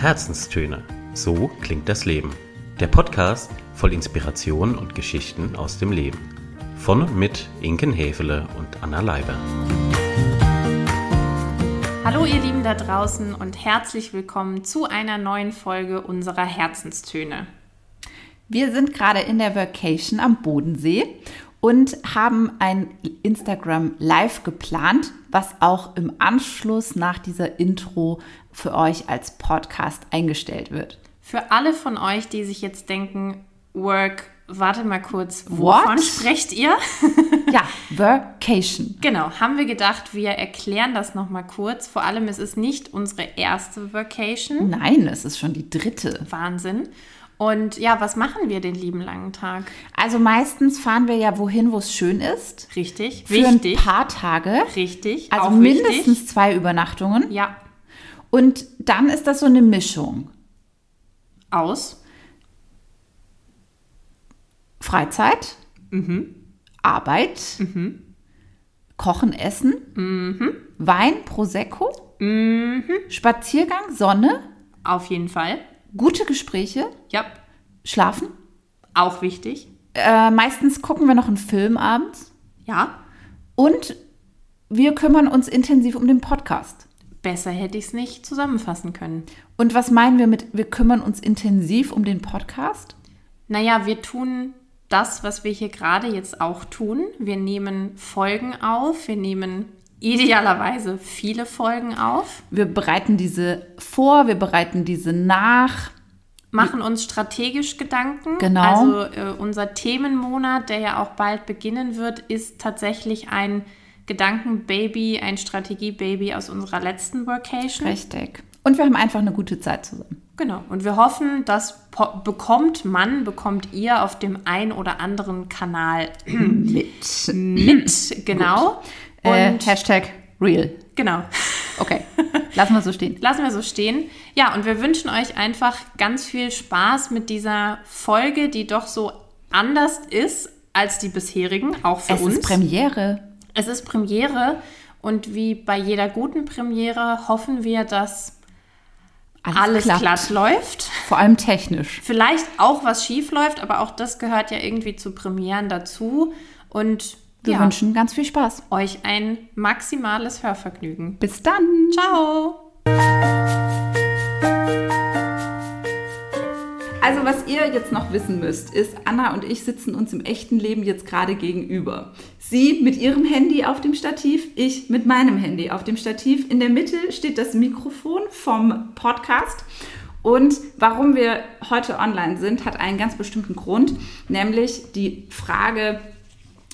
Herzenstöne. So klingt das Leben. Der Podcast voll Inspiration und Geschichten aus dem Leben. Von und mit Inken Hefele und Anna Leiber. Hallo ihr Lieben da draußen und herzlich willkommen zu einer neuen Folge unserer Herzenstöne. Wir sind gerade in der Vacation am Bodensee und haben ein Instagram Live geplant, was auch im Anschluss nach dieser Intro für euch als Podcast eingestellt wird. Für alle von euch, die sich jetzt denken, Work, warte mal kurz, wovon What? sprecht ihr? Ja, Vacation. genau, haben wir gedacht, wir erklären das nochmal kurz. Vor allem, es ist nicht unsere erste Vacation. Nein, es ist schon die dritte. Wahnsinn. Und ja, was machen wir den lieben langen Tag? Also meistens fahren wir ja wohin, wo es schön ist. Richtig, Für wichtig. ein paar Tage. Richtig, Also auch mindestens wichtig. zwei Übernachtungen. Ja, Und dann ist das so eine Mischung. aus. Freizeit, Mhm. Arbeit, Kochen, Essen, Mhm. Wein, Prosecco, Spaziergang, Sonne, Auf jeden Fall. Gute Gespräche, Ja, Schlafen. auch wichtig. Äh, meistens gucken wir noch einen Film abends Ja, und wir kümmern uns intensiv um den Podcast. besser hätte ich es nicht zusammenfassen können. Und was meinen wir mit, wir kümmern uns intensiv um den Podcast? Naja, wir tun das, was wir hier gerade jetzt auch tun. Wir nehmen Folgen auf. Wir nehmen idealerweise viele Folgen auf, Wir bereiten diese vor, wir bereiten diese nach. machen uns strategisch Gedanken. Genau. Also äh, unser Themenmonat, der ja auch bald beginnen wird, ist tatsächlich ein Gedankenbaby, ein Strategiebaby aus unserer letzten Workation. Richtig. Und wir haben einfach eine gute Zeit zusammen. Genau. Und wir hoffen, das bekommt man, bekommt ihr auf dem ein oder anderen Kanal Mit. mit. Genau. Äh, Und Hashtag real. genau. Okay, lassen wir so stehen. Lassen wir so stehen. Ja, und wir wünschen euch einfach ganz viel Spaß mit dieser Folge, die doch so anders ist als die bisherigen, auch für Es uns. ist Premiere. es ist Premiere und wie bei jeder guten Premiere hoffen wir, dass alles klappt. glatt läuft. Vor allem technisch. Vielleicht auch was schief läuft, aber auch das gehört ja irgendwie zu Premieren dazu. Und Wir ja, wünschen ganz viel Spaß. euch ein maximales Hörvergnügen. Bis dann. Ciao! Also was ihr jetzt noch wissen müsst, ist, Anna und ich sitzen uns im echten Leben jetzt gerade gegenüber. Sie mit ihrem Handy auf dem Stativ, ich mit meinem Handy auf dem Stativ. In der Mitte steht das Mikrofon vom Podcast. Und warum wir heute online sind, hat einen ganz bestimmten Grund, nämlich die Frage,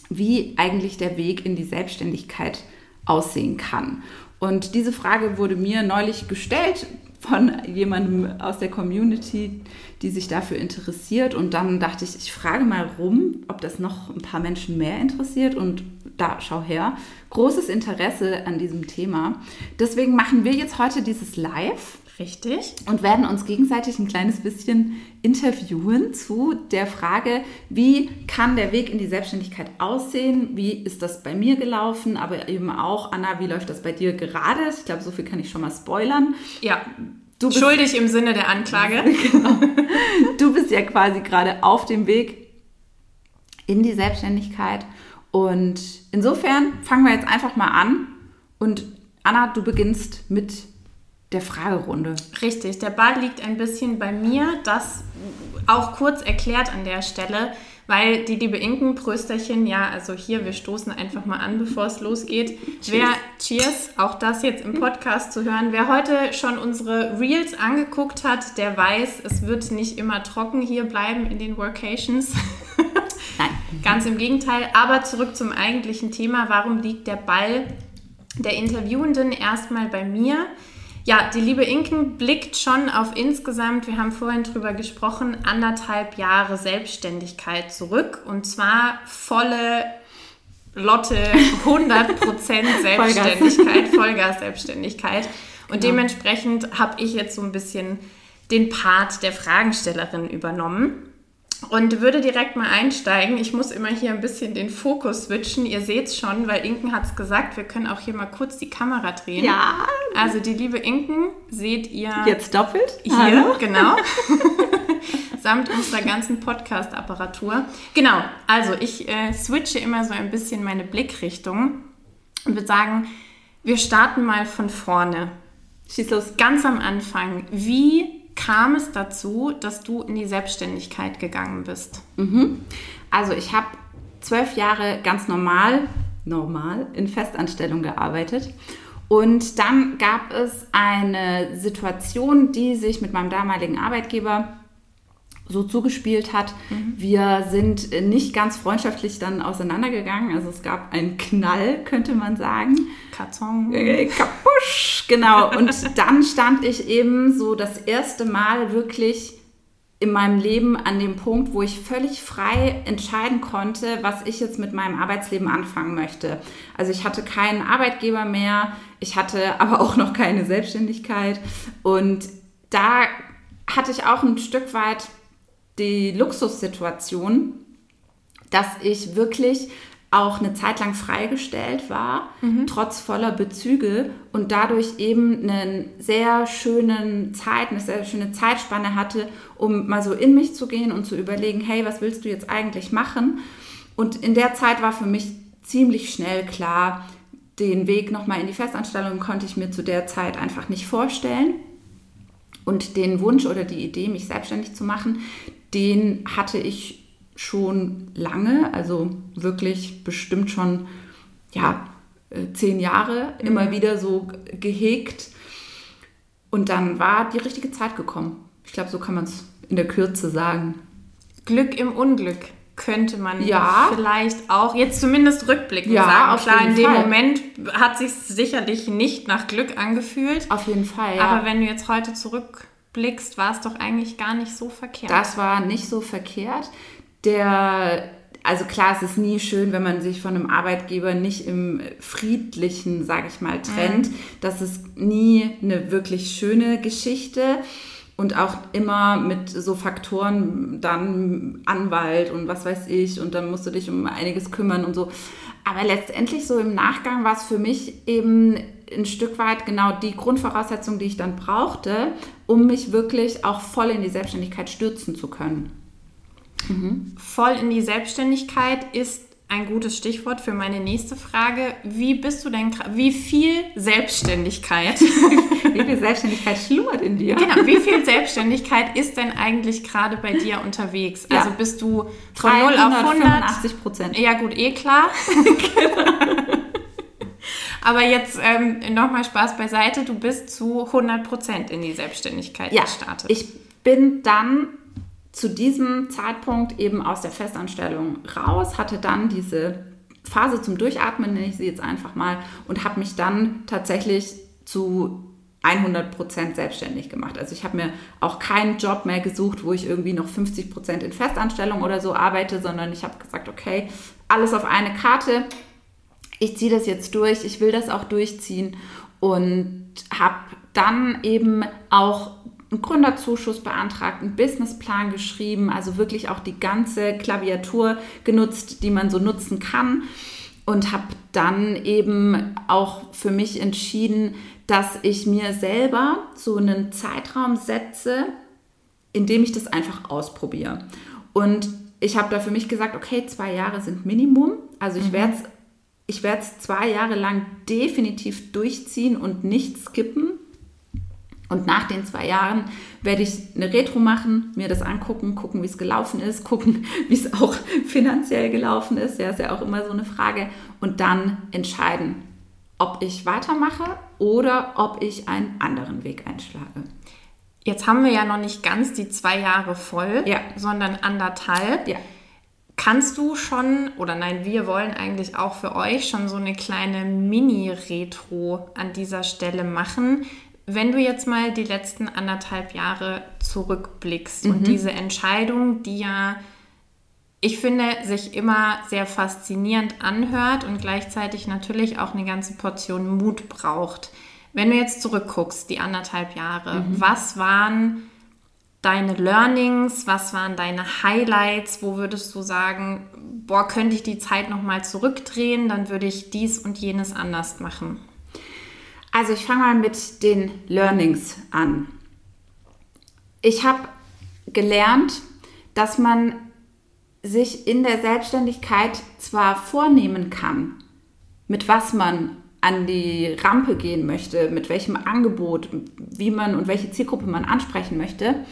wie eigentlich der Weg in die Selbstständigkeit aussehen kann. Und diese Frage wurde mir neulich gestellt von jemandem aus der Community, die sich dafür interessiert. Und dann dachte ich, ich frage mal rum, ob das noch ein paar Menschen mehr interessiert. Und da, schau her, großes Interesse an diesem Thema. Deswegen machen wir jetzt heute dieses Live Richtig. und werden uns gegenseitig ein kleines bisschen interviewen zu der Frage, wie kann der Weg in die Selbstständigkeit aussehen? Wie ist das bei mir gelaufen? Aber eben auch, Anna, wie läuft das bei dir gerade? Ich glaube, so viel kann ich schon mal spoilern. Ja. Du bist, Schuldig im Sinne der Anklage. du bist ja quasi gerade auf dem Weg in die Selbstständigkeit. Und insofern fangen wir jetzt einfach mal an. Und Anna, du beginnst mit der Fragerunde. Richtig, der Ball liegt ein bisschen bei mir. Das auch kurz erklärt an der Stelle, weil die liebe Inken, Prösterchen, ja, also hier, wir stoßen einfach mal an, bevor es losgeht. Wer, cheers, auch das jetzt im Podcast zu hören. Wer heute schon unsere Reels angeguckt hat, der weiß, es wird nicht immer trocken hier bleiben in den Workations. Nein. Ganz im Gegenteil. Aber zurück zum eigentlichen Thema. Warum liegt der Ball der Interviewenden erstmal bei mir? Ja, die liebe Inken blickt schon auf insgesamt, wir haben vorhin drüber gesprochen, anderthalb Jahre Selbstständigkeit zurück. Und zwar volle Lotte, 100% Selbstständigkeit, Vollgas-Selbstständigkeit. Und dementsprechend habe ich jetzt so ein bisschen den Part der Fragenstellerin übernommen. Und würde direkt mal einsteigen. Ich muss immer hier ein bisschen den Fokus switchen. Ihr seht es schon, weil Inken hat es gesagt, wir können auch hier mal kurz die Kamera drehen. Ja. Also die liebe Inken seht ihr Jetzt doppelt? hier, Hallo? genau. Samt unserer ganzen Podcast-Apparatur. Genau, also ich äh, switche immer so ein bisschen meine Blickrichtung und würde sagen, wir starten mal von vorne. Schieß los. Ganz am Anfang, wie kam es dazu, dass du in die Selbstständigkeit gegangen bist? Also ich habe zwölf Jahre ganz normal, normal in Festanstellung gearbeitet. Und dann gab es eine Situation, die sich mit meinem damaligen Arbeitgeber so zugespielt hat. Wir sind nicht ganz freundschaftlich dann auseinandergegangen. Also es gab einen Knall, könnte man sagen. Karton. Äh, Kapusch, genau. Und dann stand ich eben so das erste Mal wirklich in meinem Leben an dem Punkt, wo ich völlig frei entscheiden konnte, was ich jetzt mit meinem Arbeitsleben anfangen möchte. Also ich hatte keinen Arbeitgeber mehr, ich hatte aber auch noch keine Selbstständigkeit und da hatte ich auch ein Stück weit die Luxussituation, dass ich wirklich auch eine Zeit lang freigestellt war, trotz voller Bezüge und dadurch eben einen sehr schönen Zeit, eine sehr schöne Zeitspanne hatte, um mal so in mich zu gehen und zu überlegen, hey, was willst du jetzt eigentlich machen? Und in der Zeit war für mich ziemlich schnell klar, den Weg nochmal in die Festanstellung konnte ich mir zu der Zeit einfach nicht vorstellen. Und den Wunsch oder die Idee, mich selbstständig zu machen, den hatte ich schon lange, also wirklich bestimmt schon, ja, äh, zehn Jahre immer wieder so gehegt. Und dann war die richtige Zeit gekommen. Ich glaube, so kann man es in der Kürze sagen. Glück im Unglück könnte man Ja. vielleicht auch jetzt zumindest rückblickend Ja, sagen. auf Klar, in dem Fall. Moment hat sich sicherlich nicht nach Glück angefühlt. Auf jeden Fall, ja. Aber wenn du jetzt heute zurückblickst, war es doch eigentlich gar nicht so verkehrt. Das war nicht so verkehrt. Der, also klar, es ist nie schön, wenn man sich von einem Arbeitgeber nicht im Friedlichen, sage ich mal, trennt. Das ist nie eine wirklich schöne Geschichte. Und auch immer mit so Faktoren, dann Anwalt und was weiß ich, und dann musst du dich um einiges kümmern und so. Aber letztendlich so im Nachgang war es für mich eben ein Stück weit genau die Grundvoraussetzung, die ich dann brauchte, um mich wirklich auch voll in die Selbstständigkeit stürzen zu können. Voll in die Selbstständigkeit ist ein gutes Stichwort für meine nächste Frage. Wie bist du denn, wie viel Selbstständigkeit, Wie viel Selbstständigkeit schlummert in dir? genau, wie viel Selbstständigkeit ist denn eigentlich gerade bei dir unterwegs? Ja. Also bist du von 0 auf 100? 385 Prozent. Ja, gut, eh klar. Aber jetzt ähm, nochmal Spaß beiseite. Du bist zu 100% in die Selbstständigkeit Ja, gestartet. ich bin dann zu diesem Zeitpunkt eben aus der Festanstellung raus, hatte dann diese Phase zum Durchatmen, nenne ich sie jetzt einfach mal, und habe mich dann tatsächlich zu 100% selbstständig gemacht. Also ich habe mir auch keinen Job mehr gesucht, wo ich irgendwie noch 50% in Festanstellung oder so arbeite, sondern ich habe gesagt, okay, alles auf eine Karte. Ich ziehe das jetzt durch, ich will das auch durchziehen und habe dann eben auch einen Gründerzuschuss beantragt, einen Businessplan geschrieben, also wirklich auch die ganze Klaviatur genutzt, die man so nutzen kann und habe dann eben auch für mich entschieden, dass ich mir selber so einen Zeitraum setze, in dem ich das einfach ausprobiere. Und ich habe da für mich gesagt, okay, zwei Jahre sind Minimum. Also ich werde es ich werde es zwei Jahre lang definitiv durchziehen und nicht skippen. Und nach den zwei Jahren werde ich eine Retro machen, mir das angucken, gucken, wie es gelaufen ist, gucken, wie es auch finanziell gelaufen ist. Ja, ist ja auch immer so eine Frage. Und dann entscheiden, ob ich weitermache oder ob ich einen anderen Weg einschlage. Jetzt haben wir ja noch nicht ganz die zwei Jahre voll, Ja. sondern anderthalb. Ja. Kannst du schon, oder nein, wir wollen eigentlich auch für euch schon so eine kleine Mini-Retro an dieser Stelle machen. Wenn du jetzt mal die letzten anderthalb Jahre zurückblickst und diese Entscheidung, die ja, ich finde, sich immer sehr faszinierend anhört und gleichzeitig natürlich auch eine ganze Portion Mut braucht. Wenn du jetzt zurückguckst, die anderthalb Jahre, was waren deine Learnings? Was waren deine Highlights? Wo würdest du sagen, boah, könnte ich die Zeit nochmal zurückdrehen, dann würde ich dies und jenes anders machen? Also ich fange mal mit den Learnings an. Ich habe gelernt, dass man sich in der Selbstständigkeit zwar vornehmen kann, mit was man an die Rampe gehen möchte, mit welchem Angebot, wie man und welche Zielgruppe man ansprechen möchte,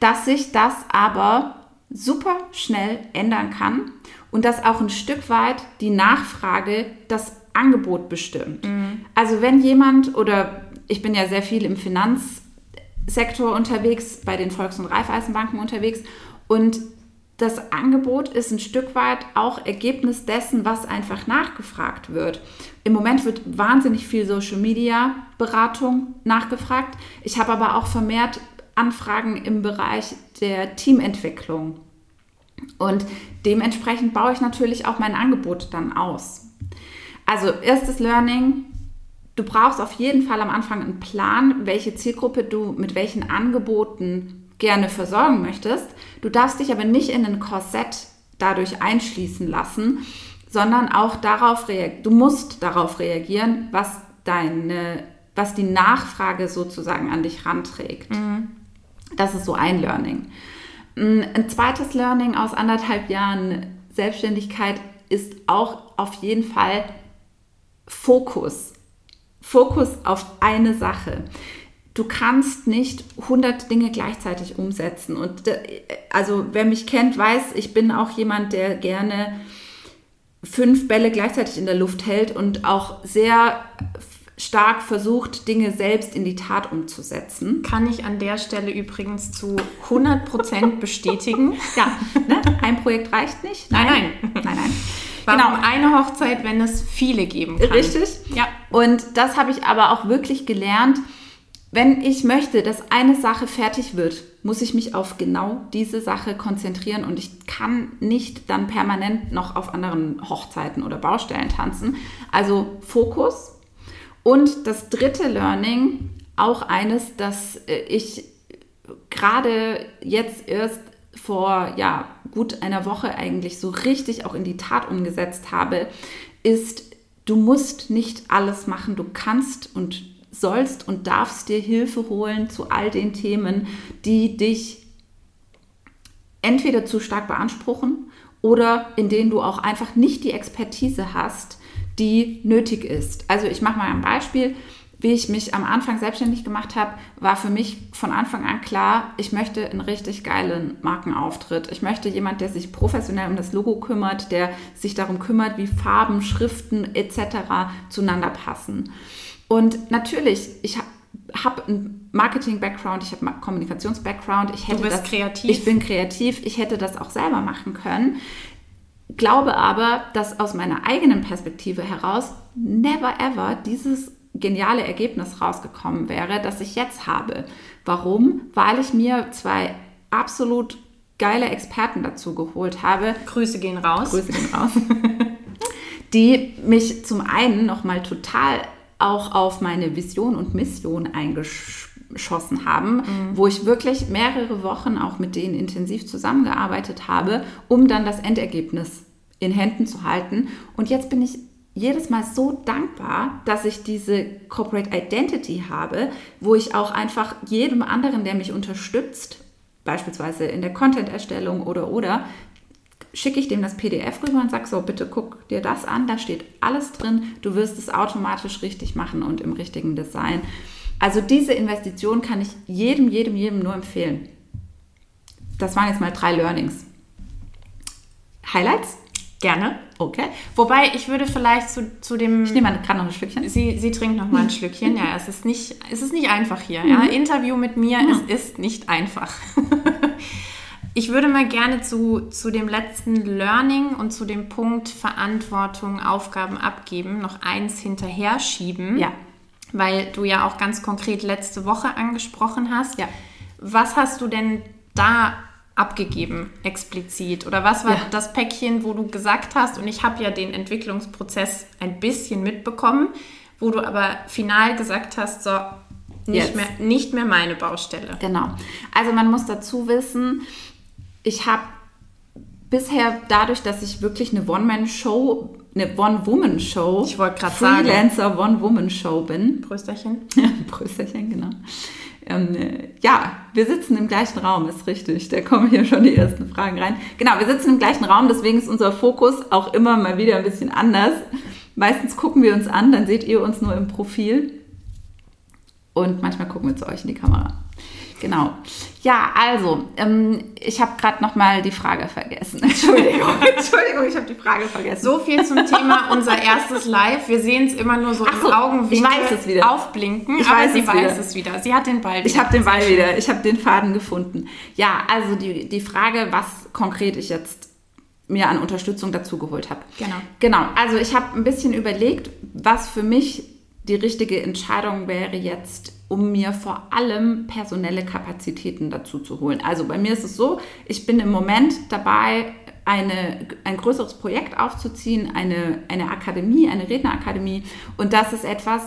dass sich das aber super schnell ändern kann und dass auch ein Stück weit die Nachfrage das Angebot bestimmt. Mhm. Also wenn jemand oder ich bin ja sehr viel im Finanzsektor unterwegs, bei den Volks- und Raiffeisenbanken unterwegs und das Angebot ist ein Stück weit auch Ergebnis dessen, was einfach nachgefragt wird. Im Moment wird wahnsinnig viel Social Media Beratung nachgefragt. Ich habe aber auch vermehrt Anfragen im Bereich der Teamentwicklung. Und dementsprechend baue ich natürlich auch mein Angebot dann aus. Also erstes Learning, du brauchst auf jeden Fall am Anfang einen Plan, welche Zielgruppe du mit welchen Angeboten gerne versorgen möchtest. Du darfst dich aber nicht in ein Korsett dadurch einschließen lassen, sondern auch darauf reagieren. Du musst darauf reagieren, was deine, was die Nachfrage sozusagen an dich ranträgt. Mhm. Das ist so ein Learning. Mm, ein zweites Learning aus anderthalb Jahren Selbstständigkeit ist auch auf jeden Fall Fokus. Fokus auf eine Sache du kannst nicht 100 Dinge gleichzeitig umsetzen. Und äh, also wer mich kennt, weiß, ich bin auch jemand, der gerne fünf Bälle gleichzeitig in der Luft hält und auch sehr stark versucht, Dinge selbst in die Tat umzusetzen. Kann ich an der Stelle übrigens zu 100% bestätigen. ja, ne? ein Projekt reicht nicht. Nein, nein. Nein, nein. nein. Warum genau. eine Hochzeit, wenn es viele geben kann? Richtig. Ja. Und das habe ich aber auch wirklich gelernt, wenn ich möchte, dass eine Sache fertig wird, muss ich mich auf genau diese Sache konzentrieren und ich kann nicht dann permanent noch auf anderen Hochzeiten oder Baustellen tanzen. Also Fokus. Und das dritte Learning, auch eines, das äh, ich gerade jetzt erst vor ja, gut einer Woche eigentlich so richtig auch in die Tat umgesetzt habe, ist, du musst nicht alles machen, du kannst und sollst und darfst dir Hilfe holen zu all den Themen, die dich entweder zu stark beanspruchen oder in denen du auch einfach nicht die Expertise hast, die nötig ist. Also ich mache mal ein Beispiel. Wie ich mich am Anfang selbstständig gemacht habe, war für mich von Anfang an klar, ich möchte einen richtig geilen Markenauftritt. Ich möchte jemand, der sich professionell um das Logo kümmert, der sich darum kümmert, wie Farben, Schriften etc. zueinander passen. Und natürlich, ich habe einen Marketing-Background, ich habe einen Kommunikations-Background. Ich hätte du bist das, kreativ. Ich bin kreativ, ich hätte das auch selber machen können. Glaube aber, dass aus meiner eigenen Perspektive heraus never ever dieses geniale Ergebnis rausgekommen wäre, das ich jetzt habe. Warum? Weil ich mir zwei absolut geile Experten dazu geholt habe. Grüße gehen raus. Grüße gehen raus. die mich zum einen nochmal total auch auf meine Vision und Mission eingeschossen haben, mhm. wo ich wirklich mehrere Wochen auch mit denen intensiv zusammengearbeitet habe, um dann das Endergebnis in Händen zu halten. Und jetzt bin ich jedes Mal so dankbar, dass ich diese Corporate Identity habe, wo ich auch einfach jedem anderen, der mich unterstützt, beispielsweise in der Content-Erstellung oder oder, schicke ich dem das PDF rüber und sage so, bitte guck dir das an, da steht alles drin, du wirst es automatisch richtig machen und im richtigen Design. Also diese Investition kann ich jedem, jedem, jedem nur empfehlen. Das waren jetzt mal drei Learnings. Highlights? Gerne. Okay. Wobei ich würde vielleicht zu, zu dem. Ich nehme gerade noch ein Schlückchen. Sie, sie trinkt noch mal ein Schlückchen. Ja, es ist nicht, es ist nicht einfach hier. Ja? Mhm. Interview mit mir, mhm. es ist nicht einfach. Ich würde mal gerne zu, zu dem letzten Learning und zu dem Punkt Verantwortung, Aufgaben abgeben, noch eins hinterher schieben. Ja. Weil du ja auch ganz konkret letzte Woche angesprochen hast. Ja. Was hast du denn da abgegeben, explizit? Oder was war ja. das Päckchen, wo du gesagt hast, und ich habe ja den Entwicklungsprozess ein bisschen mitbekommen, wo du aber final gesagt hast, so, nicht mehr, nicht mehr meine Baustelle. Genau. Also man muss dazu wissen, ich habe bisher dadurch, dass ich wirklich eine One-Man-Show, eine One-Woman-Show, Ich wollte grad sagen. Freelancer One-Woman-Show bin. Prösterchen. Prösterchen, genau. Ähm, äh, ja, wir sitzen im gleichen Raum, ist richtig. Da kommen hier schon die ersten Fragen rein. Genau, wir sitzen im gleichen Raum, deswegen ist unser Fokus auch immer mal wieder ein bisschen anders. Meistens gucken wir uns an, dann seht ihr uns nur im Profil. Und manchmal gucken wir zu euch in die Kamera. Genau. Ja, also, ähm, ich habe gerade noch mal die Frage vergessen. Entschuldigung, Entschuldigung, ich habe die Frage vergessen. So viel zum Thema unser erstes Live. Wir sehen es immer nur so Ach so, im Augenwinkel ich weiß es wieder. aufblinken, Ich aber weiß sie es weiß wieder. es wieder. Sie hat den Ball wieder. Ich habe den Ball wieder, ich habe den Faden gefunden. Ja, also die, die Frage, was konkret ich jetzt mir an Unterstützung dazu geholt habe. Genau. Genau, also ich habe ein bisschen überlegt, was für mich die richtige Entscheidung wäre jetzt, um mir vor allem personelle Kapazitäten dazu zu holen. Also bei mir ist es so, ich bin im Moment dabei, eine, ein größeres Projekt aufzuziehen, eine, eine Akademie, eine Rednerakademie. Und das ist etwas,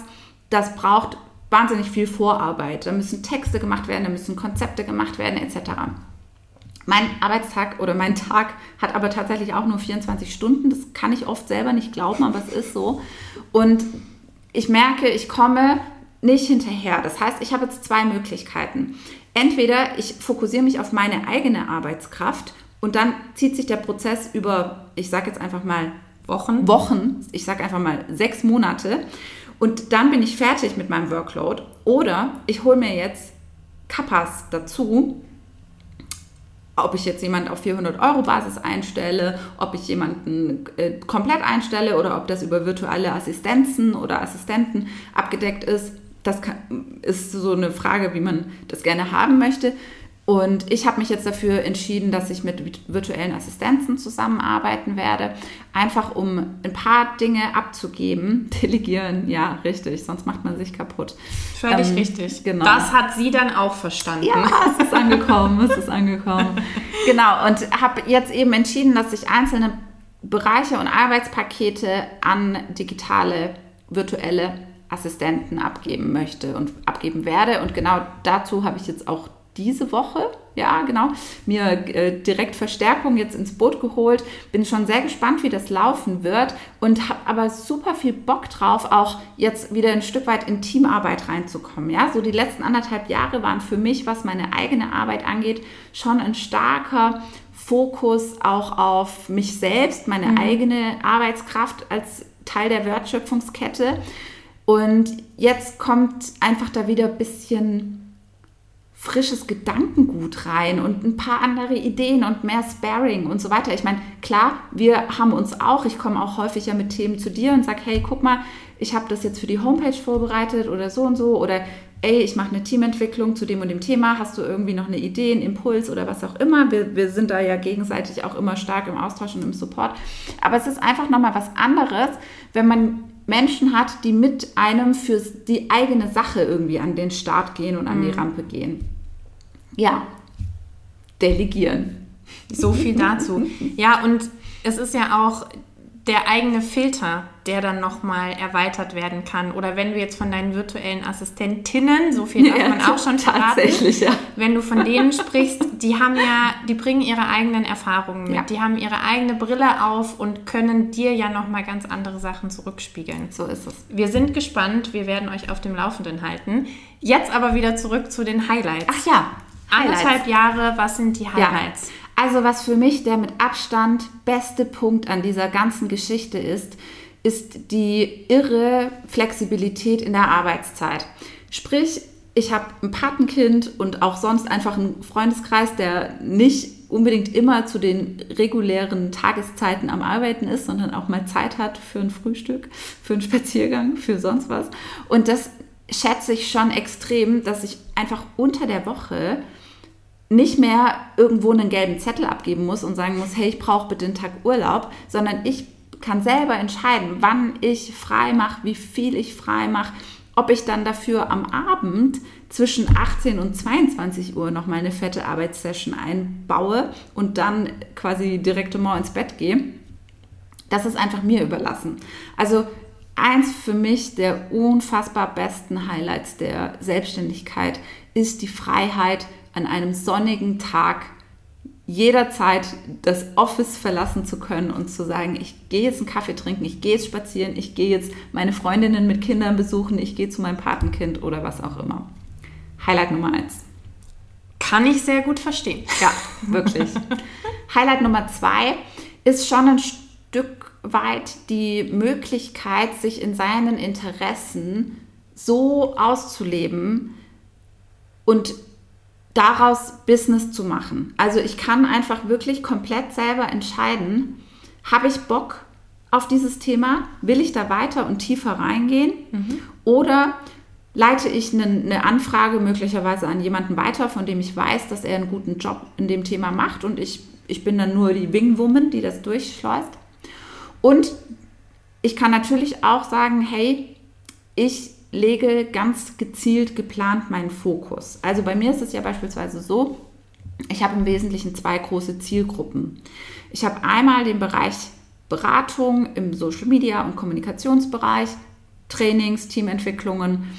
das braucht wahnsinnig viel Vorarbeit. Da müssen Texte gemacht werden, da müssen Konzepte gemacht werden, etc. Mein Arbeitstag oder mein Tag hat aber tatsächlich auch nur 24 Stunden. Das kann ich oft selber nicht glauben, aber es ist so. Und ich merke, ich komme nicht hinterher. Das heißt, ich habe jetzt zwei Möglichkeiten. Entweder ich fokussiere mich auf meine eigene Arbeitskraft und dann zieht sich der Prozess über, ich sage jetzt einfach mal Wochen. Wochen, ich sage einfach mal sechs Monate und dann bin ich fertig mit meinem Workload. Oder ich hole mir jetzt Kappas dazu, ob ich jetzt jemanden auf 400 Euro Basis einstelle, ob ich jemanden äh, komplett einstelle oder ob das über virtuelle Assistenzen oder Assistenten abgedeckt ist. Das kann, ist so eine Frage, wie man das gerne haben möchte. Und ich habe mich jetzt dafür entschieden, dass ich mit virtuellen Assistenzen zusammenarbeiten werde, einfach um ein paar Dinge abzugeben. Delegieren, ja, richtig, sonst macht man sich kaputt. Völlig Ähm, richtig. genau. Das hat sie dann auch verstanden. Ja, es ist angekommen, es ist angekommen. Genau, und habe jetzt eben entschieden, dass ich einzelne Bereiche und Arbeitspakete an digitale, virtuelle Assistenten abgeben möchte und abgeben werde. Und genau dazu habe ich jetzt auch diese Woche, ja genau, mir äh, direkt Verstärkung jetzt ins Boot geholt. Bin schon sehr gespannt, wie das laufen wird und habe aber super viel Bock drauf, auch jetzt wieder ein Stück weit in Teamarbeit reinzukommen. Ja, so die letzten anderthalb Jahre waren für mich, was meine eigene Arbeit angeht, schon ein starker Fokus auch auf mich selbst, meine eigene Arbeitskraft als Teil der Wertschöpfungskette. Und jetzt kommt einfach da wieder ein bisschen frisches Gedankengut rein und ein paar andere Ideen und mehr Sparring und so weiter. Ich meine, klar, wir haben uns auch, ich komme auch häufig ja mit Themen zu dir und sage, hey, guck mal, ich habe das jetzt für die Homepage vorbereitet oder so und so oder ey, ich mache eine Teamentwicklung zu dem und dem Thema, hast du irgendwie noch eine Idee, einen Impuls oder was auch immer. Wir, wir sind da ja gegenseitig auch immer stark im Austausch und im Support. Aber es ist einfach nochmal was anderes, wenn man Menschen hat, die mit einem für die eigene Sache irgendwie an den Start gehen und an die Rampe gehen. Ja, delegieren. So viel dazu. Ja, und es ist ja auch der eigene Filter, der dann nochmal erweitert werden kann. Oder wenn du jetzt von deinen virtuellen Assistentinnen, so viel darf Ja, man auch schon verraten, tatsächlich, ja. wenn du von denen sprichst, die haben ja, die bringen ihre eigenen Erfahrungen mit, Ja. die haben ihre eigene Brille auf und können dir ja nochmal ganz andere Sachen zurückspiegeln. So ist es. Wir sind gespannt, wir werden euch auf dem Laufenden halten. Jetzt aber wieder zurück zu den Highlights. Ach ja, Anderthalb Jahre, was sind die Highlights? Also was für mich der mit Abstand beste Punkt an dieser ganzen Geschichte ist, ist die irre Flexibilität in der Arbeitszeit. Sprich, ich habe ein Patenkind und auch sonst einfach einen Freundeskreis, der nicht unbedingt immer zu den regulären Tageszeiten am Arbeiten ist, sondern auch mal Zeit hat für ein Frühstück, für einen Spaziergang, für sonst was. Und das schätze ich schon extrem, dass ich einfach unter der Woche nicht mehr irgendwo einen gelben Zettel abgeben muss und sagen muss, hey, ich brauche bitte einen Tag Urlaub, sondern ich kann selber entscheiden, wann ich frei mache, wie viel ich frei mache, ob ich dann dafür am Abend zwischen 18 und 22 Uhr nochmal eine fette Arbeitssession einbaue und dann quasi direktement ins Bett gehe. Das ist einfach mir überlassen. Also eins für mich der unfassbar besten Highlights der Selbstständigkeit ist die Freiheit, an einem sonnigen Tag jederzeit das Office verlassen zu können und zu sagen, ich gehe jetzt einen Kaffee trinken, ich gehe jetzt spazieren, ich gehe jetzt meine Freundinnen mit Kindern besuchen, ich gehe zu meinem Patenkind oder was auch immer. Highlight Nummer eins. Kann ich sehr gut verstehen. Ja, wirklich. Highlight Nummer zwei ist schon ein Stück weit die Möglichkeit, sich in seinen Interessen so auszuleben und daraus Business zu machen. Also ich kann einfach wirklich komplett selber entscheiden, habe ich Bock auf dieses Thema, will ich da weiter und tiefer reingehen mhm. oder leite ich eine, eine, Anfrage möglicherweise an jemanden weiter, von dem ich weiß, dass er einen guten Job in dem Thema macht und ich, ich bin dann nur die Wingwoman, die das durchschleust. Und ich kann natürlich auch sagen, hey, ich lege ganz gezielt geplant meinen Fokus. Also bei mir ist es ja beispielsweise so, ich habe im Wesentlichen zwei große Zielgruppen. Ich habe einmal den Bereich Beratung im Social Media und Kommunikationsbereich, Trainings, Teamentwicklungen,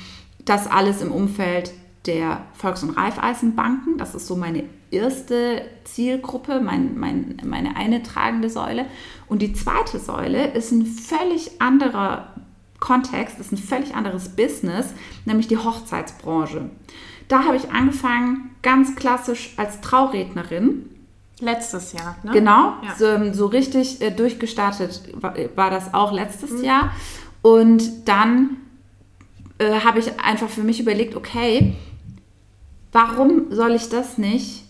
das alles im Umfeld der Volks- und Raiffeisenbanken. Das ist so meine erste Zielgruppe, mein, mein, meine eine tragende Säule. Und die zweite Säule ist ein völlig anderer Kontext, ist ein völlig anderes Business, nämlich die Hochzeitsbranche. Da habe ich angefangen, ganz klassisch als Traurednerin. Letztes Jahr, ne? Genau, ja. so, so, richtig äh, durchgestartet war, war, das auch letztes mhm. Jahr. Und dann äh, habe ich einfach für mich überlegt, okay, warum soll ich das nicht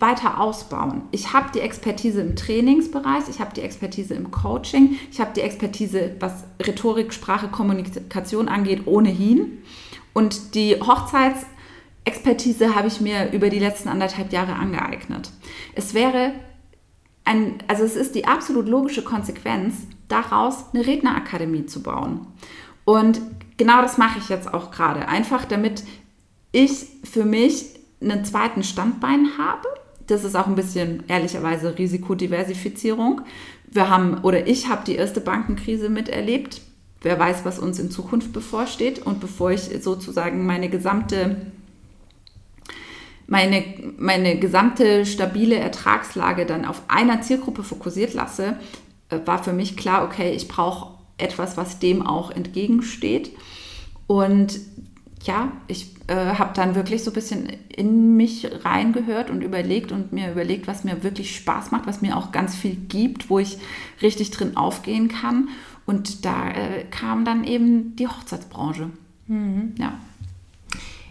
weiter ausbauen. Ich habe die Expertise im Trainingsbereich, ich habe die Expertise im Coaching, ich habe die Expertise, was Rhetorik, Sprache, Kommunikation angeht, ohnehin. Und die Hochzeitsexpertise habe ich mir über die letzten anderthalb Jahre angeeignet. Es wäre ein, also es ist die absolut logische Konsequenz, daraus eine Rednerakademie zu bauen. Und genau das mache ich jetzt auch gerade. Einfach damit ich für mich einen zweiten Standbein habe das ist auch ein bisschen ehrlicherweise Risikodiversifizierung. Wir haben oder ich habe die erste Bankenkrise miterlebt. Wer weiß, was uns in Zukunft bevorsteht. Und bevor ich sozusagen meine gesamte meine, meine gesamte stabile Ertragslage dann auf einer Zielgruppe fokussiert lasse, äh, war für mich klar, okay, ich brauche etwas, was dem auch entgegensteht. Und ja, ich äh, habe dann wirklich so ein bisschen in mich reingehört und überlegt und mir überlegt, was mir wirklich Spaß macht, was mir auch ganz viel gibt, wo ich richtig drin aufgehen kann. Und da äh, kam dann eben die Hochzeitsbranche. Mhm. Ja.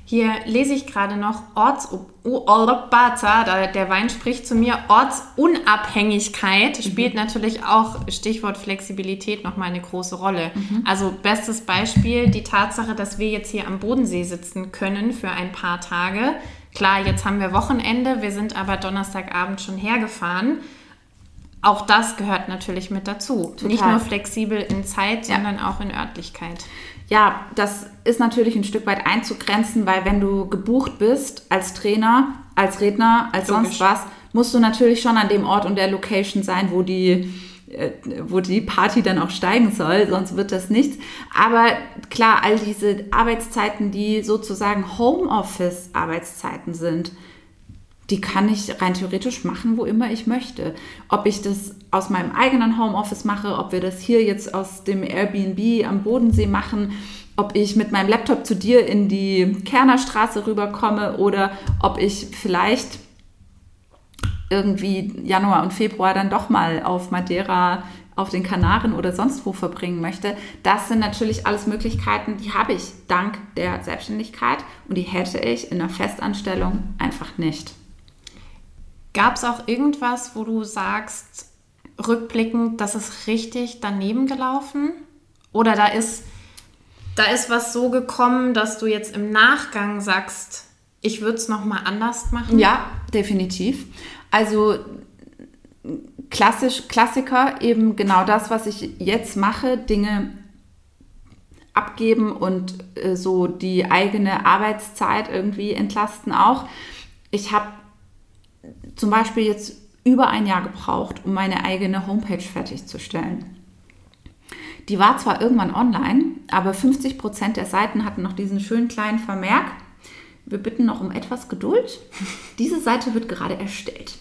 Hier lese ich gerade noch Orts der Wein spricht zu mir. Ortsunabhängigkeit spielt mhm. natürlich auch Stichwort Flexibilität noch mal eine große Rolle. Mhm. Also bestes Beispiel die Tatsache, dass wir jetzt hier am Bodensee sitzen können für ein paar Tage. Klar, jetzt haben wir Wochenende, wir sind aber Donnerstagabend schon hergefahren. Auch das gehört natürlich mit dazu. Total. Nicht nur flexibel in Zeit, sondern ja. auch in Örtlichkeit ja, das ist natürlich ein Stück weit einzugrenzen, weil wenn du gebucht bist als Trainer, als Redner, als Logisch. sonst was, musst du natürlich schon an dem Ort und der Location sein, wo die äh, wo die Party dann auch steigen soll, sonst wird das nichts. Aber klar, all diese Arbeitszeiten, die sozusagen Homeoffice-Arbeitszeiten sind, die kann ich rein theoretisch machen, wo immer ich möchte. Ob ich das aus meinem eigenen Homeoffice mache, ob wir das hier jetzt aus dem Airbnb am Bodensee machen, ob ich mit meinem Laptop zu dir in die Kernerstraße rüberkomme oder ob ich vielleicht irgendwie Januar und Februar dann doch mal auf Madeira, auf den Kanaren oder sonst wo verbringen möchte. Das sind natürlich alles Möglichkeiten, die habe ich dank der Selbstständigkeit und die hätte ich in einer Festanstellung einfach nicht. Gab es auch irgendwas, wo du sagst, rückblickend, das ist richtig daneben gelaufen? Oder da ist, da ist was so gekommen, dass du jetzt im Nachgang sagst, ich würde es nochmal anders machen? Ja, definitiv. Also klassisch, Klassiker, eben genau das, was ich jetzt mache, Dinge abgeben und äh, so die eigene Arbeitszeit irgendwie entlasten auch. Ich habe zum Beispiel jetzt über ein Jahr gebraucht, um meine eigene Homepage fertigzustellen. Die war zwar irgendwann online, aber 50 Prozent der Seiten hatten noch diesen schönen kleinen Vermerk. Wir bitten noch um etwas Geduld. Diese Seite wird gerade erstellt.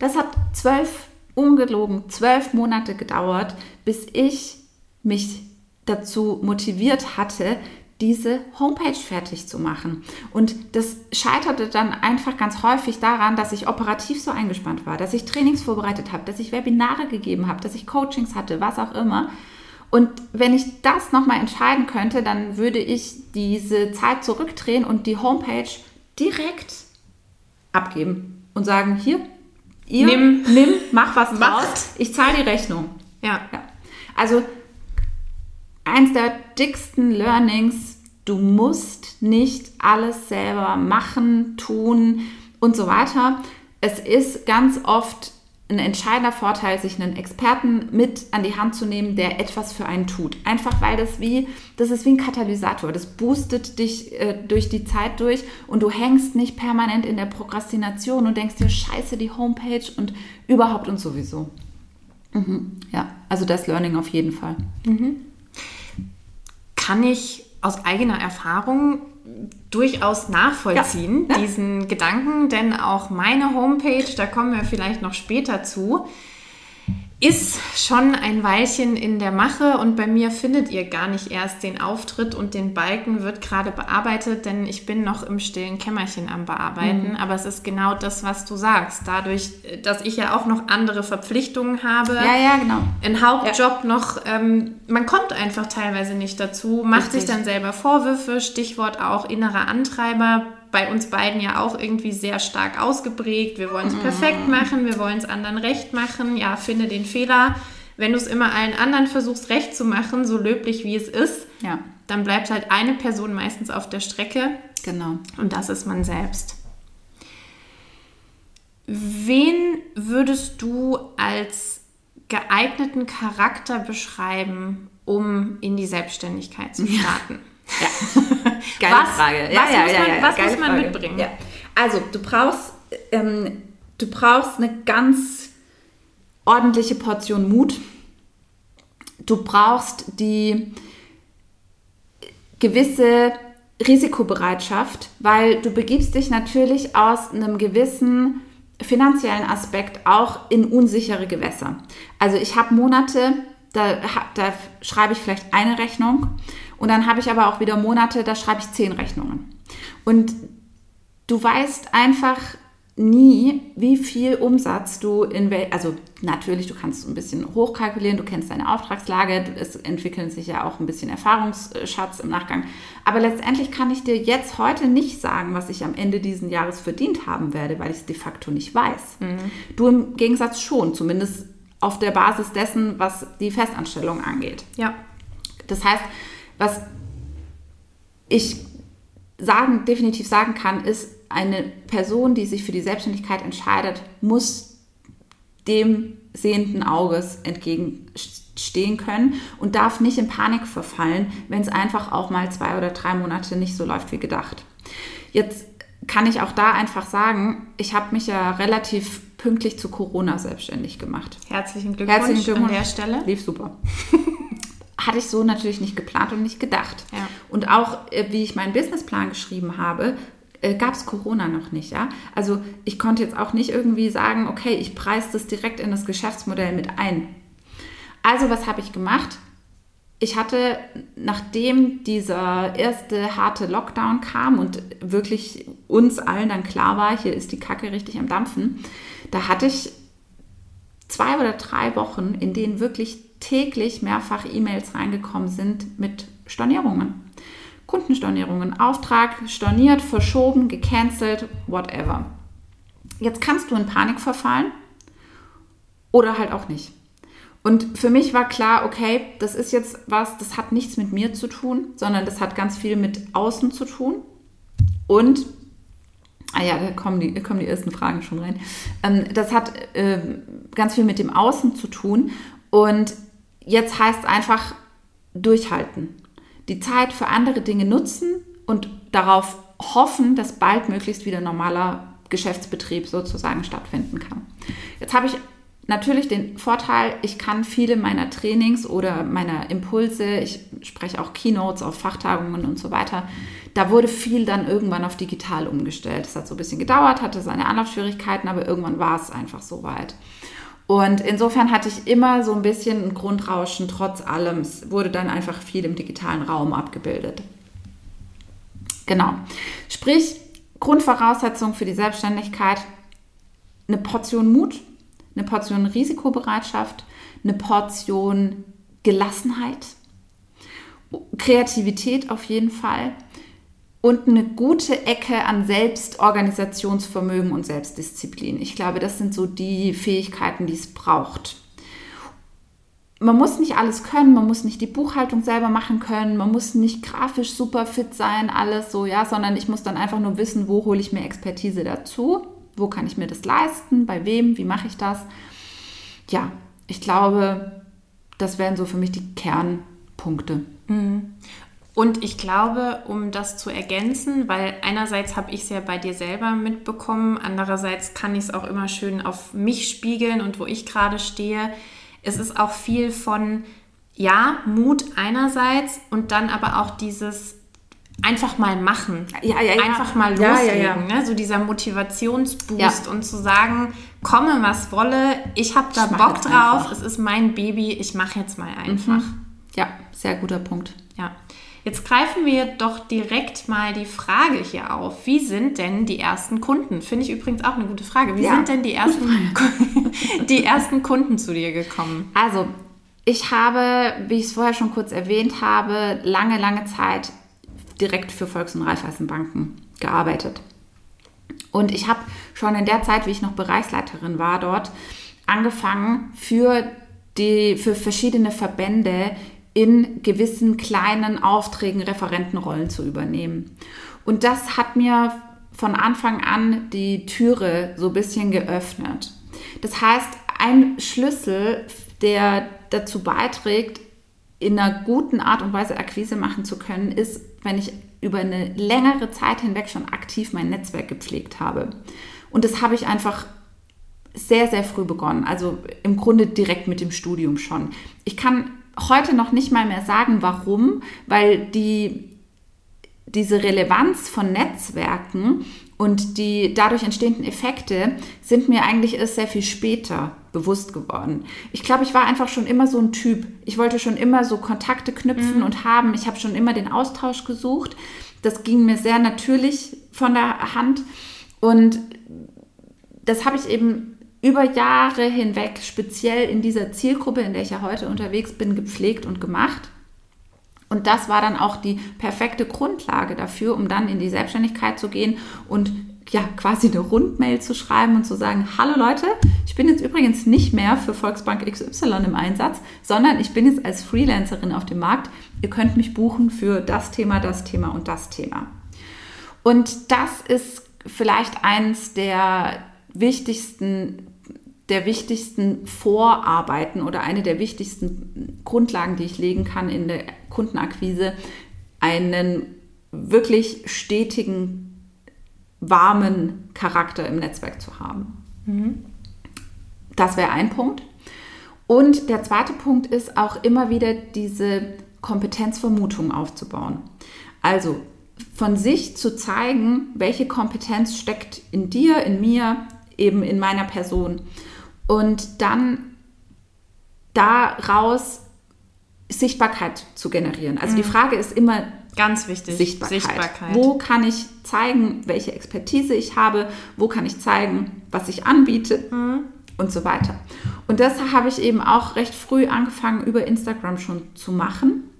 Das hat zwölf, ungelogen, zwölf Monate gedauert, bis ich mich dazu motiviert hatte, diese Homepage fertig zu machen. Und das scheiterte dann einfach ganz häufig daran, dass ich operativ so eingespannt war, dass ich Trainings vorbereitet habe, dass ich Webinare gegeben habe, dass ich Coachings hatte, was auch immer. Und wenn ich das nochmal entscheiden könnte, dann würde ich diese Zeit zurückdrehen und die Homepage direkt abgeben und sagen, hier, ihr, Nimm. nimm mach was Macht. draus, ich zahle die Rechnung. Ja. Ja. Also eins der dicksten Learnings, du musst nicht alles selber machen, tun und so weiter. Es ist ganz oft ein entscheidender Vorteil, sich einen Experten mit an die Hand zu nehmen, der etwas für einen tut. Einfach weil das wie, das ist wie ein Katalysator. Das boostet dich äh, durch die Zeit durch und du hängst nicht permanent in der Prokrastination und denkst dir, scheiße, die Homepage und überhaupt und sowieso. Mhm. Ja, also das Learning auf jeden Fall. Kann ich aus eigener Erfahrung durchaus nachvollziehen, Ja, ja. diesen Gedanken, denn auch meine Homepage, da kommen wir vielleicht noch später zu, ist schon ein Weilchen in der Mache und bei mir findet ihr gar nicht erst den Auftritt und den Balken wird gerade bearbeitet, denn ich bin noch im stillen Kämmerchen am Bearbeiten. Mhm. Aber es ist genau das, was du sagst. Dadurch, dass ich ja auch noch andere Verpflichtungen habe, Ja, ja, genau. ein Hauptjob noch, ähm, man kommt einfach teilweise nicht dazu, macht Richtig. sich dann selber Vorwürfe, Stichwort auch innerer Antreiber, bei uns beiden ja auch irgendwie sehr stark ausgeprägt. Wir wollen es perfekt machen, wir wollen es anderen recht machen, ja, finde den Fehler. Wenn du es immer allen anderen versuchst recht zu machen, so löblich wie es ist, Ja, dann bleibt halt eine Person meistens auf der Strecke genau. und das ist man selbst. Wen würdest du als geeigneten Charakter beschreiben, um in die Selbstständigkeit zu starten? Ja. Geile Was- Frage. was muss man- was muss man mitbringen? Ja. Also, du brauchst, ähm, du brauchst eine ganz ordentliche Portion Mut. Du brauchst die gewisse Risikobereitschaft, weil du begibst dich natürlich aus einem gewissen finanziellen Aspekt auch in unsichere Gewässer. Also ich habe Monate, da, da schreibe ich vielleicht eine Rechnung und dann habe ich aber auch wieder Monate, da schreibe ich zehn Rechnungen. Und du weißt einfach nie, wie viel Umsatz du in wel also natürlich, du kannst ein bisschen hochkalkulieren, du kennst deine Auftragslage, es entwickeln sich ja auch ein bisschen Erfahrungsschatz im Nachgang. Aber letztendlich kann ich dir jetzt heute nicht sagen, was ich am Ende dieses Jahres verdient haben werde, weil ich es de facto nicht weiß. Du im Gegensatz schon, zumindest auf der Basis dessen, was die Festanstellung angeht. Ja. Das heißt, was ich sagen, definitiv sagen kann, ist, eine Person, die sich für die Selbstständigkeit entscheidet, muss dem sehenden Auges entgegenstehen können und darf nicht in Panik verfallen, wenn es einfach auch mal zwei oder drei Monate nicht so läuft wie gedacht. Jetzt kann ich auch da einfach sagen, ich habe mich ja relativ pünktlich zu Corona selbstständig gemacht. Herzlichen Glückwunsch, Herzlichen Glückwunsch. an der Stelle. Lief super. Hatte ich so natürlich nicht geplant und nicht gedacht. Ja. Und auch, äh, wie ich meinen Businessplan geschrieben habe, gab es Corona noch nicht, ja. Also ich konnte jetzt auch nicht irgendwie sagen, okay, ich preise das direkt in das Geschäftsmodell mit ein. Also was habe ich gemacht? Ich hatte, nachdem dieser erste harte Lockdown kam und wirklich uns allen dann klar war, hier ist die Kacke richtig am Dampfen, da hatte ich zwei oder drei Wochen, in denen wirklich täglich mehrfach E-Mails reingekommen sind mit Stornierungen. Kundenstornierungen, Auftrag storniert, verschoben, gecancelt, whatever. Jetzt kannst du in Panik verfallen oder halt auch nicht. Und für mich war klar, okay, das ist jetzt was, das hat nichts mit mir zu tun, sondern das hat ganz viel mit außen zu tun. Und, ah ja, da kommen die, da kommen die ersten Fragen schon rein. Ähm, das hat ähm, ganz viel mit dem Außen zu tun. Und jetzt heißt es einfach durchhalten. Die Zeit für andere Dinge nutzen und darauf hoffen, dass bald möglichst wieder normaler Geschäftsbetrieb sozusagen stattfinden kann. Jetzt habe ich natürlich den Vorteil, ich kann viele meiner Trainings oder meiner Impulse, ich spreche auch Keynotes auf Fachtagungen und so weiter, da wurde viel dann irgendwann auf digital umgestellt. Es hat so ein bisschen gedauert, hatte seine Anlaufschwierigkeiten, aber irgendwann war es einfach so weit. Und insofern hatte ich immer so ein bisschen ein Grundrauschen, trotz allem. Es wurde dann einfach viel im digitalen Raum abgebildet. Genau. Sprich, Grundvoraussetzung für die Selbstständigkeit, eine Portion Mut, eine Portion Risikobereitschaft, eine Portion Gelassenheit, Kreativität auf jeden Fall und eine gute Ecke an Selbstorganisationsvermögen und Selbstdisziplin. Ich glaube, das sind so die Fähigkeiten, die es braucht. Man muss nicht alles können, man muss nicht die Buchhaltung selber machen können, man muss nicht grafisch super fit sein, alles so, ja, sondern ich muss dann einfach nur wissen, wo hole ich mir Expertise dazu wo kann ich mir das leisten? Bei wem? Wie mache ich das? Ja, ich glaube, das wären so für mich die Kernpunkte. Mhm. Und ich glaube, um das zu ergänzen, weil einerseits habe ich es ja bei dir selber mitbekommen, andererseits kann ich es auch immer schön auf mich spiegeln und wo ich gerade stehe. Es ist auch viel von, ja, Mut einerseits und dann aber auch dieses einfach mal machen. Ja, ja, ja. Einfach mal loslegen. Ne? So dieser Motivationsboost und zu sagen, komme was wolle, ich habe da ich Bock drauf, einfach. es ist mein Baby, ich mache jetzt mal einfach. Mhm. Ja, sehr guter Punkt. Ja. Jetzt greifen wir doch direkt mal die Frage hier auf. Wie sind denn die ersten Kunden? Finde ich übrigens auch eine gute Frage. Wie sind denn die ersten, die ersten Kunden zu dir gekommen? Also, ich habe, wie ich es vorher schon kurz erwähnt habe, lange, lange Zeit direkt für Volks- und Raiffeisenbanken gearbeitet. Und ich habe schon in der Zeit, wie ich noch Bereichsleiterin war dort, angefangen für, die, für verschiedene Verbände in gewissen kleinen Aufträgen Referentenrollen zu übernehmen. Und das hat mir von Anfang an die Türe so ein bisschen geöffnet. Das heißt, ein Schlüssel, der dazu beiträgt, in einer guten Art und Weise Akquise machen zu können, ist, wenn ich über eine längere Zeit hinweg schon aktiv mein Netzwerk gepflegt habe. Und das habe ich einfach sehr, sehr früh begonnen. Also im Grunde direkt mit dem Studium schon. Ich kann heute noch nicht mal mehr sagen, warum, weil die, diese Relevanz von Netzwerken und die dadurch entstehenden Effekte sind mir eigentlich erst sehr viel später bewusst geworden. Ich glaube, ich war einfach schon immer so ein Typ. Ich wollte schon immer so Kontakte knüpfen mhm. und haben. Ich habe schon immer den Austausch gesucht. Das ging mir sehr natürlich von der Hand. Und das habe ich eben über Jahre hinweg, speziell in dieser Zielgruppe, in der ich ja heute unterwegs bin, gepflegt und gemacht. Und das war dann auch die perfekte Grundlage dafür, um dann in die Selbstständigkeit zu gehen und ja, quasi eine Rundmail zu schreiben und zu sagen, hallo Leute, ich bin jetzt übrigens nicht mehr für Volksbank XY im Einsatz, sondern ich bin jetzt als Freelancerin auf dem Markt. Ihr könnt mich buchen für das Thema, das Thema und das Thema. Und das ist vielleicht eins der wichtigsten der wichtigsten Vorarbeiten oder eine der wichtigsten Grundlagen, die ich legen kann in der Kundenakquise, einen wirklich stetigen warmen Charakter im Netzwerk zu haben. Mhm. Das wäre ein Punkt. Und der zweite Punkt ist auch immer wieder diese Kompetenzvermutung aufzubauen. Also von sich zu zeigen, welche Kompetenz steckt in dir, in mir, eben in meiner Person. Und dann daraus Sichtbarkeit zu generieren. Also mhm. die Frage ist immer, Ganz wichtig. Sichtbarkeit. Sichtbarkeit. Wo kann ich zeigen, welche Expertise ich habe? Wo kann ich zeigen, was ich anbiete? Mhm. Und so weiter. Und das habe ich eben auch recht früh angefangen, über Instagram schon zu machen.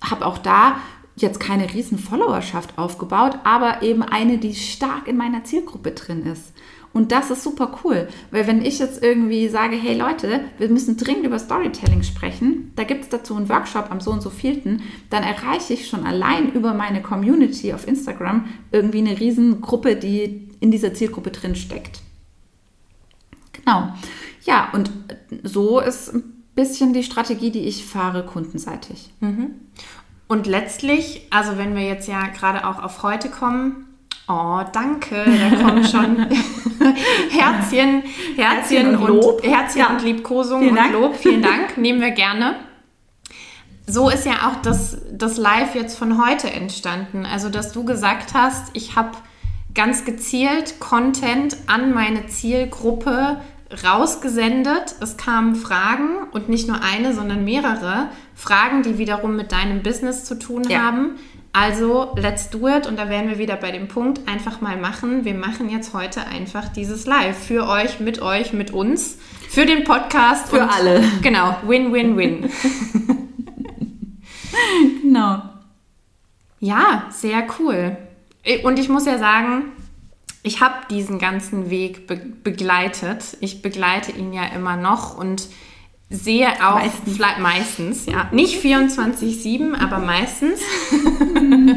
Habe auch da jetzt keine riesen Followerschaft aufgebaut, aber eben eine, die stark in meiner Zielgruppe drin ist. Und das ist super cool, weil wenn ich jetzt irgendwie sage, hey Leute, wir müssen dringend über Storytelling sprechen, da gibt es dazu einen Workshop am so und so vielten, dann erreiche ich schon allein über meine Community auf Instagram irgendwie eine Riesengruppe, die in dieser Zielgruppe drin steckt. Genau. Ja, und so ist ein bisschen die Strategie, die ich fahre, kundenseitig. Mhm. Und letztlich, also wenn wir jetzt ja gerade auch auf heute kommen, Oh, danke. Da kommen schon Herzchen, Herzchen, Herzchen und Lob. Herzchen Ja. und Liebkosung Vielen und Dank. Lob. Vielen Dank. Nehmen wir gerne. So ist ja auch das, das Live jetzt von heute entstanden. Also, dass du gesagt hast, ich habe ganz gezielt Content an meine Zielgruppe rausgesendet. Es kamen Fragen und nicht nur eine, sondern mehrere Fragen, die wiederum mit deinem Business zu tun Ja. haben. Also, let's do it. Und da wären wir wieder bei dem Punkt, einfach mal machen. Wir machen jetzt heute einfach dieses Live. Für euch, mit euch, mit uns. Für den Podcast. Für alle. Genau. Win, win, win. Genau. Ja, sehr cool. Und ich muss ja sagen, ich habe diesen ganzen Weg be begleitet. Ich begleite ihn ja immer noch und sehe auch Meistens. meistens, ja, nicht 24/7, aber meistens.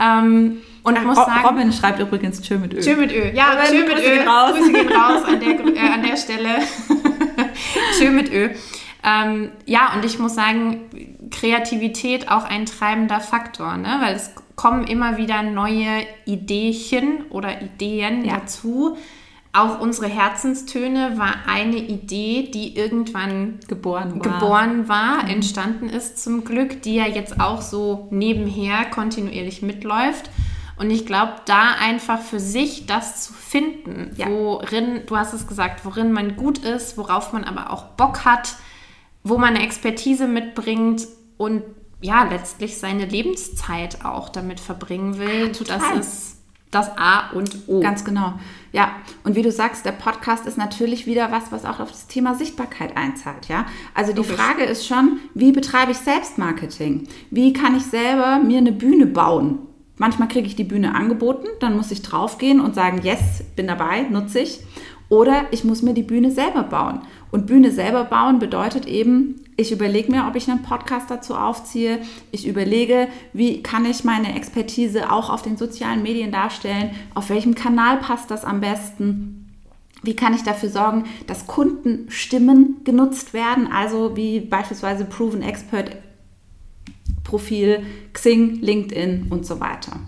ähm, und muss Ro- sagen, Robin schreibt übrigens Tschö mit Ö. Tschö mit Ö. Ja, Robin, Tschö mit Grüße Ö. gehen raus. Grüße gehen raus an der, äh, an der Stelle. Tschö mit Ö. Ähm, ja, und ich muss sagen, Kreativität auch ein treibender Faktor, ne? weil es kommen immer wieder neue Ideen oder Ideen Ja. dazu. Auch unsere Herzenstöne war eine Idee, die irgendwann Geboren war. geboren war, entstanden ist zum Glück, die ja jetzt auch so nebenher kontinuierlich mitläuft. Und ich glaube, da einfach für sich das zu finden, Ja. worin, du hast es gesagt, worin man gut ist, worauf man aber auch Bock hat, wo man eine Expertise mitbringt und ja, letztlich seine Lebenszeit auch damit verbringen will, das total. ist das A und O. Ganz genau. Ja, und wie du sagst, der Podcast ist natürlich wieder was, was auch auf das Thema Sichtbarkeit einzahlt, ja? Also die. Frage ist schon, wie betreibe ich Selbstmarketing? Wie kann ich selber mir eine Bühne bauen? Manchmal kriege ich die Bühne angeboten, dann muss ich draufgehen und sagen, yes, bin dabei, nutze ich. Oder ich muss mir die Bühne selber bauen. Und Bühne selber bauen bedeutet eben, ich überlege mir, ob ich einen Podcast dazu aufziehe. Ich überlege, wie kann ich meine Expertise auch auf den sozialen Medien darstellen? Auf welchem Kanal passt das am besten? Wie kann ich dafür sorgen, dass Kundenstimmen genutzt werden? Also wie beispielsweise Proven Expert Profil, Xing, LinkedIn und so weiter.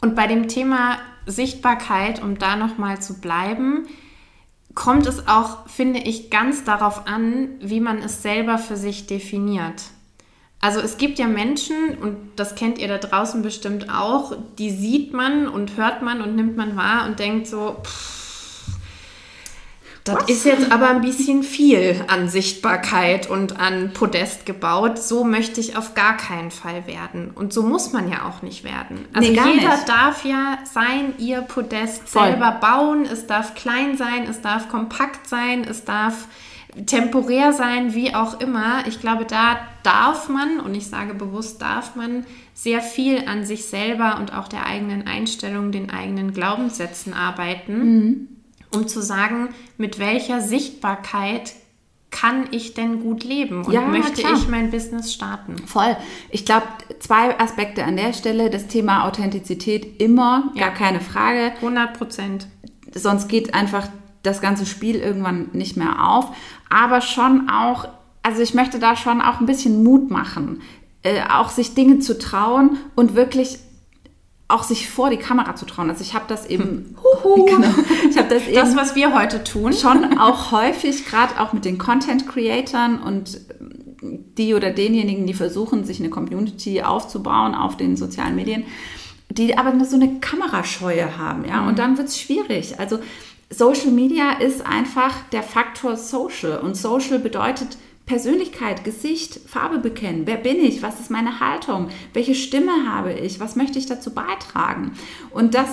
Und bei dem Thema Sichtbarkeit, um da nochmal zu bleiben, kommt es auch, finde ich, ganz darauf an, wie man es selber für sich definiert. Also es gibt ja Menschen, und das kennt ihr da draußen bestimmt auch, die sieht man und hört man und nimmt man wahr und denkt so, pff, das ist jetzt aber ein bisschen viel an Sichtbarkeit und an Podest gebaut. So möchte ich auf gar keinen Fall werden. Und so muss man ja auch nicht werden. Also Nee, jeder nicht. darf ja sein, ihr Podest Voll. selber bauen. Es darf klein sein, es darf kompakt sein, es darf temporär sein, wie auch immer. Ich glaube, da darf man, und ich sage bewusst darf man, sehr viel an sich selber und auch der eigenen Einstellung, den eigenen Glaubenssätzen arbeiten, um zu sagen, mit welcher Sichtbarkeit kann ich denn gut leben und Ja, möchte klar. ich mein Business starten. Voll. Ich glaube, zwei Aspekte an der Stelle. Das Thema Authentizität immer, Ja. gar keine Frage. 100 Prozent. Sonst geht einfach das ganze Spiel irgendwann nicht mehr auf. Aber schon auch, also ich möchte da schon auch ein bisschen Mut machen, äh, auch sich Dinge zu trauen und wirklich auch sich vor die Kamera zu trauen. Also ich habe das eben, genau, ich habe das eben Das, was wir heute tun. schon auch häufig, gerade auch mit den Content-Creatern und die oder denjenigen, die versuchen, sich eine Community aufzubauen auf den sozialen Medien, die aber nur so eine Kamerascheue haben, ja, und dann wird es schwierig. Also Social Media ist einfach der Faktor Social und Social bedeutet Persönlichkeit, Gesicht, Farbe bekennen. Wer bin ich? Was ist meine Haltung? Welche Stimme habe ich? Was möchte ich dazu beitragen? Und das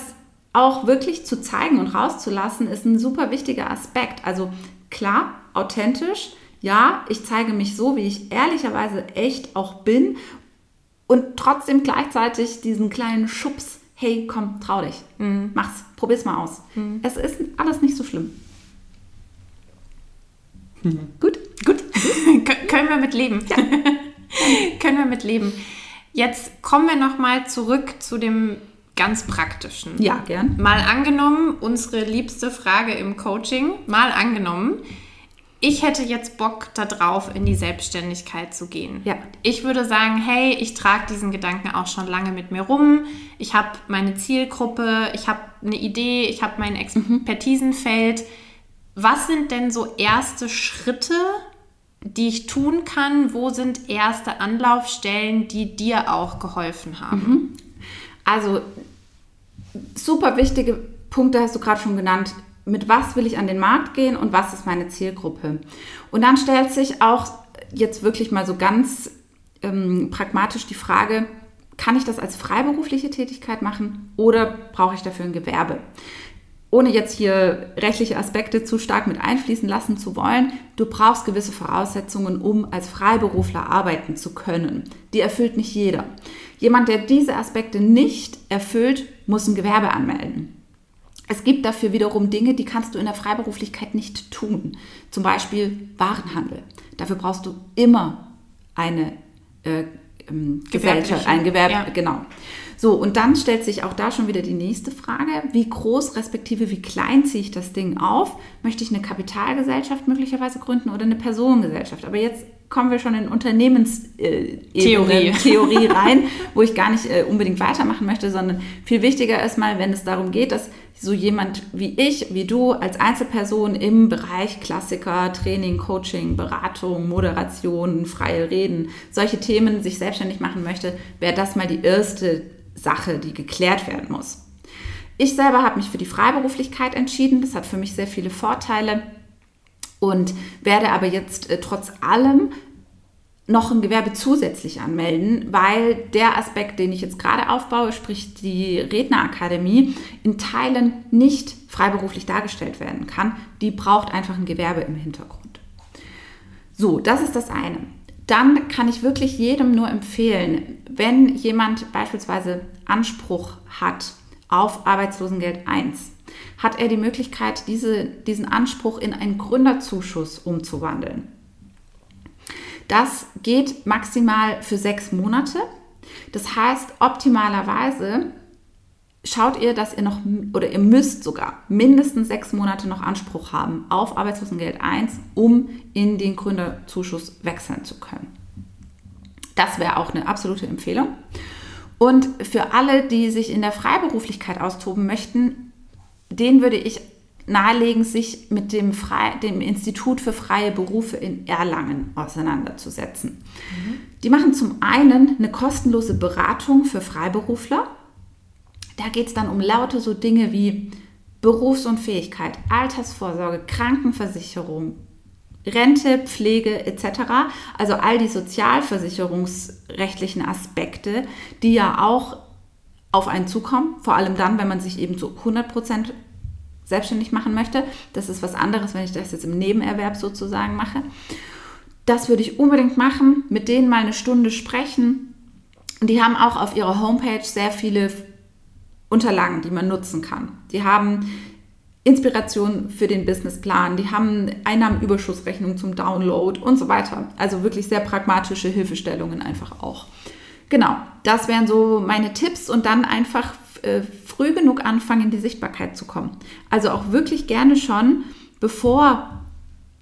auch wirklich zu zeigen und rauszulassen, ist ein super wichtiger Aspekt. Also klar, authentisch, ja, ich zeige mich so, wie ich ehrlicherweise echt auch bin und trotzdem gleichzeitig diesen kleinen Schubs, hey, komm, trau dich, mach's, probier's mal aus. Es ist alles nicht so schlimm. Gut, gut. Kö- können wir mit leben. können wir mit leben. Jetzt kommen wir nochmal zurück zu dem ganz praktischen. Ja, gern. Mal angenommen, unsere liebste Frage im Coaching, mal angenommen, ich hätte jetzt Bock darauf, in die Selbstständigkeit zu gehen. Ja. Ich würde sagen, hey, ich trage diesen Gedanken auch schon lange mit mir rum. Ich habe meine Zielgruppe, ich habe eine Idee, ich habe mein Expertisenfeld. Was sind denn so erste Schritte, die ich tun kann? Wo sind erste Anlaufstellen, die dir auch geholfen haben? Also super wichtige Punkte hast du gerade schon genannt. Mit was will ich an den Markt gehen und was ist meine Zielgruppe? Und dann stellt sich auch jetzt wirklich mal so ganz ähm, pragmatisch die Frage, kann ich das als freiberufliche Tätigkeit machen oder brauche ich dafür ein Gewerbe? Ohne jetzt hier rechtliche Aspekte zu stark mit einfließen lassen zu wollen, du brauchst gewisse Voraussetzungen, um als Freiberufler arbeiten zu können. Die erfüllt nicht jeder. Jemand, der diese Aspekte nicht erfüllt, muss ein Gewerbe anmelden. Es gibt dafür wiederum Dinge, die kannst du in der Freiberuflichkeit nicht tun. Zum Beispiel Warenhandel. Dafür brauchst du immer eine äh, ähm, Gesellschaft, ein Gewerbe, ja. genau. So, und dann stellt sich auch da schon wieder die nächste Frage, wie groß respektive wie klein ziehe ich das Ding auf? Möchte ich eine Kapitalgesellschaft möglicherweise gründen oder eine Personengesellschaft? Aber jetzt kommen wir schon in Unternehmenstheorie äh, Theorie. Rein, wo ich gar nicht äh, unbedingt weitermachen möchte, sondern viel wichtiger ist mal, wenn es darum geht, dass so jemand wie ich, wie du als Einzelperson im Bereich Klassiker, Training, Coaching, Beratung, Moderation, freie Reden, solche Themen sich selbstständig machen möchte, wäre das mal die erste Sache, die geklärt werden muss. Ich selber habe mich für die Freiberuflichkeit entschieden. Das hat für mich sehr viele Vorteile und werde aber jetzt äh, trotz allem noch ein Gewerbe zusätzlich anmelden, weil der Aspekt, den ich jetzt gerade aufbaue, sprich die Rednerakademie, in Teilen nicht freiberuflich dargestellt werden kann. Die braucht einfach ein Gewerbe im Hintergrund. So, das ist das eine. Dann kann ich wirklich jedem nur empfehlen, wenn jemand beispielsweise Anspruch hat auf Arbeitslosengeld 1, hat er die Möglichkeit, diese, diesen Anspruch in einen Gründerzuschuss umzuwandeln. Das geht maximal für sechs Monate. Das heißt, optimalerweise schaut ihr, dass ihr noch oder ihr müsst sogar mindestens sechs Monate noch Anspruch haben auf Arbeitslosengeld 1, um in den Gründerzuschuss wechseln zu können. Das wäre auch eine absolute Empfehlung. Und für alle, die sich in der Freiberuflichkeit austoben möchten, den würde ich nahelegen, sich mit dem, Frei, dem Institut für freie Berufe in Erlangen auseinanderzusetzen. Mhm. Die machen zum einen eine kostenlose Beratung für Freiberufler. Da geht es dann um lauter so Dinge wie Berufsunfähigkeit, Altersvorsorge, Krankenversicherung, Rente, Pflege etc. Also all die sozialversicherungsrechtlichen Aspekte, die ja auch auf einen zukommen, vor allem dann, wenn man sich eben zu 100 Prozent selbstständig machen möchte. Das ist was anderes, wenn ich das jetzt im Nebenerwerb sozusagen mache. Das würde ich unbedingt machen, mit denen mal eine Stunde sprechen. Die haben auch auf ihrer Homepage sehr viele Unterlagen, die man nutzen kann. Die haben Inspiration für den Businessplan, die haben Einnahmenüberschussrechnung zum Download und so weiter. Also wirklich sehr pragmatische Hilfestellungen einfach auch. Genau, das wären so meine Tipps und dann einfach äh, früh genug anfangen, in die Sichtbarkeit zu kommen. Also auch wirklich gerne schon, bevor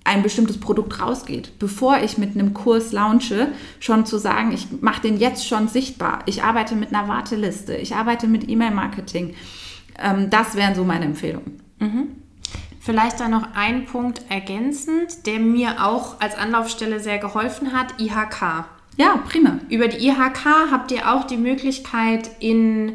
ein bestimmtes Produkt rausgeht, bevor ich mit einem Kurs launche, schon zu sagen, ich mache den jetzt schon sichtbar. Ich arbeite mit einer Warteliste, ich arbeite mit E-Mail-Marketing. Ähm, das wären so meine Empfehlungen. Mhm. Vielleicht da noch ein Punkt ergänzend, der mir auch als Anlaufstelle sehr geholfen hat, IHK. Ja, prima. Über die IHK habt ihr auch die Möglichkeit, in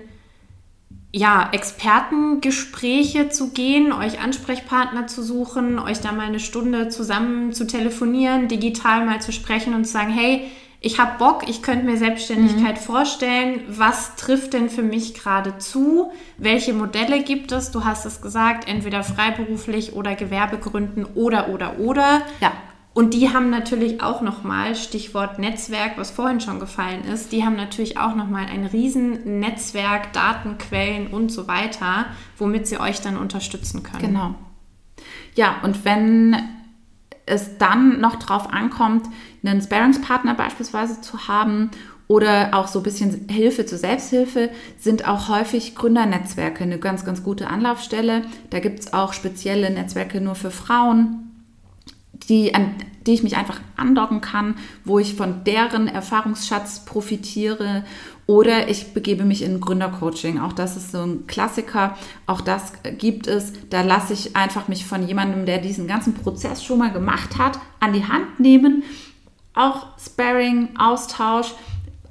ja, Expertengespräche zu gehen, euch Ansprechpartner zu suchen, euch da mal eine Stunde zusammen zu telefonieren, digital mal zu sprechen und zu sagen, hey, ich habe Bock, ich könnte mir Selbstständigkeit mhm. vorstellen. Was trifft denn für mich gerade zu? Welche Modelle gibt es? Du hast es gesagt, entweder freiberuflich oder Gewerbegründen oder oder oder. Ja. Und die haben natürlich auch nochmal, Stichwort Netzwerk, was vorhin schon gefallen ist, die haben natürlich auch nochmal ein riesen Netzwerk, Datenquellen und so weiter, womit sie euch dann unterstützen können. Genau. Ja, und wenn es dann noch drauf ankommt, einen Sparingspartner beispielsweise zu haben oder auch so ein bisschen Hilfe zur Selbsthilfe, sind auch häufig Gründernetzwerke eine ganz, ganz gute Anlaufstelle. Da gibt es auch spezielle Netzwerke nur für Frauen die, an die ich mich einfach andocken kann, wo ich von deren Erfahrungsschatz profitiere. Oder ich begebe mich in Gründercoaching. Auch das ist so ein Klassiker. Auch das gibt es. Da lasse ich einfach mich von jemandem, der diesen ganzen Prozess schon mal gemacht hat, an die Hand nehmen. Auch Sparring, Austausch,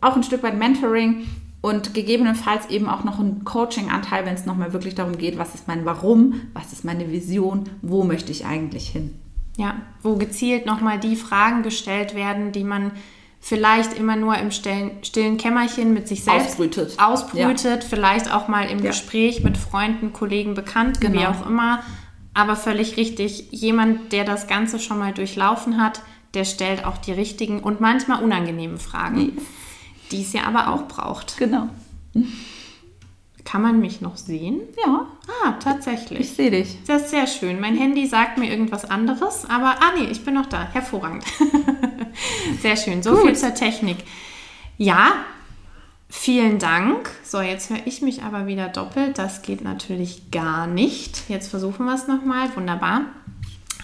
auch ein Stück weit Mentoring und gegebenenfalls eben auch noch ein Coaching-Anteil, wenn es nochmal wirklich darum geht, was ist mein Warum, was ist meine Vision, wo möchte ich eigentlich hin. Ja, wo gezielt nochmal die Fragen gestellt werden, die man vielleicht immer nur im stillen, stillen Kämmerchen mit sich selbst ausbrütet, ausbrütet ja. vielleicht auch mal im ja. Gespräch mit Freunden, Kollegen, Bekannten, genau. wie auch immer. Aber völlig richtig, jemand, der das Ganze schon mal durchlaufen hat, der stellt auch die richtigen und manchmal unangenehmen Fragen, die es ja aber auch braucht. Genau. Kann man mich noch sehen? Ja. Ah, tatsächlich. Ich sehe dich. Das ist sehr schön. Mein Handy sagt mir irgendwas anderes, aber ah nee, ich bin noch da. Hervorragend. sehr schön. So Gut. viel zur Technik. Ja, vielen Dank. So, jetzt höre ich mich aber wieder doppelt. Das geht natürlich gar nicht. Jetzt versuchen wir es nochmal. Wunderbar.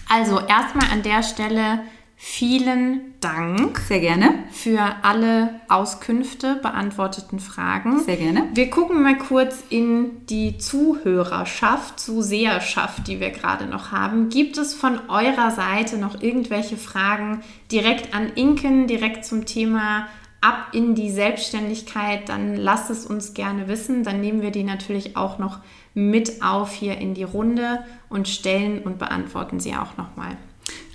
Also erstmal an der Stelle Vielen Dank. Sehr gerne. Für alle Auskünfte, beantworteten Fragen. Sehr gerne. Wir gucken mal kurz in die Zuhörerschaft, Zuseherschaft, die wir gerade noch haben. Gibt es von eurer Seite noch irgendwelche Fragen direkt an Inken, direkt zum Thema ab in die Selbstständigkeit? Dann lasst es uns gerne wissen. Dann nehmen wir die natürlich auch noch mit auf hier in die Runde und stellen und beantworten sie auch nochmal.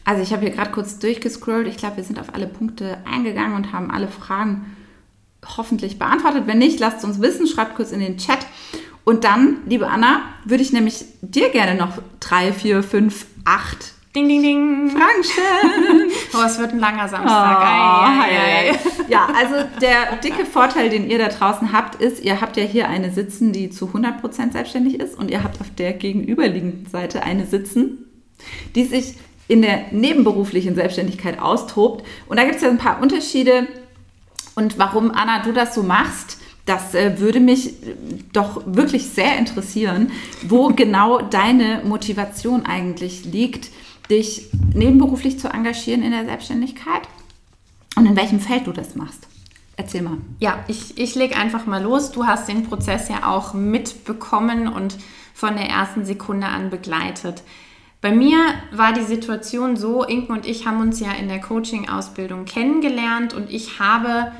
Also ich habe hier gerade kurz durchgescrollt. Ich glaube, wir sind auf alle Punkte eingegangen und haben alle Fragen hoffentlich beantwortet. Wenn nicht, lasst uns wissen, schreibt kurz in den Chat. Und dann, liebe Anna, würde ich nämlich dir gerne noch drei, vier, fünf, acht Ding, ding, ding. Fragen stellen. oh, es wird ein langer Samstag. Oh, ei, ei, ei. Ja, also der dicke Vorteil, den ihr da draußen habt, ist, ihr habt ja hier eine sitzen, die zu 100% selbstständig ist und ihr habt auf der gegenüberliegenden Seite eine sitzen, die sich in der nebenberuflichen Selbstständigkeit austobt. Und da gibt es ja ein paar Unterschiede. Und warum, Anna, du das so machst, das äh, würde mich äh, doch wirklich sehr interessieren, wo genau deine Motivation eigentlich liegt, dich nebenberuflich zu engagieren in der Selbstständigkeit und in welchem Feld du das machst. Erzähl mal. Ja, ich, ich lege einfach mal los. Du hast den Prozess ja auch mitbekommen und von der ersten Sekunde an begleitet. Bei mir war die Situation so, Inken und ich haben uns ja in der Coaching-Ausbildung kennengelernt und ich habe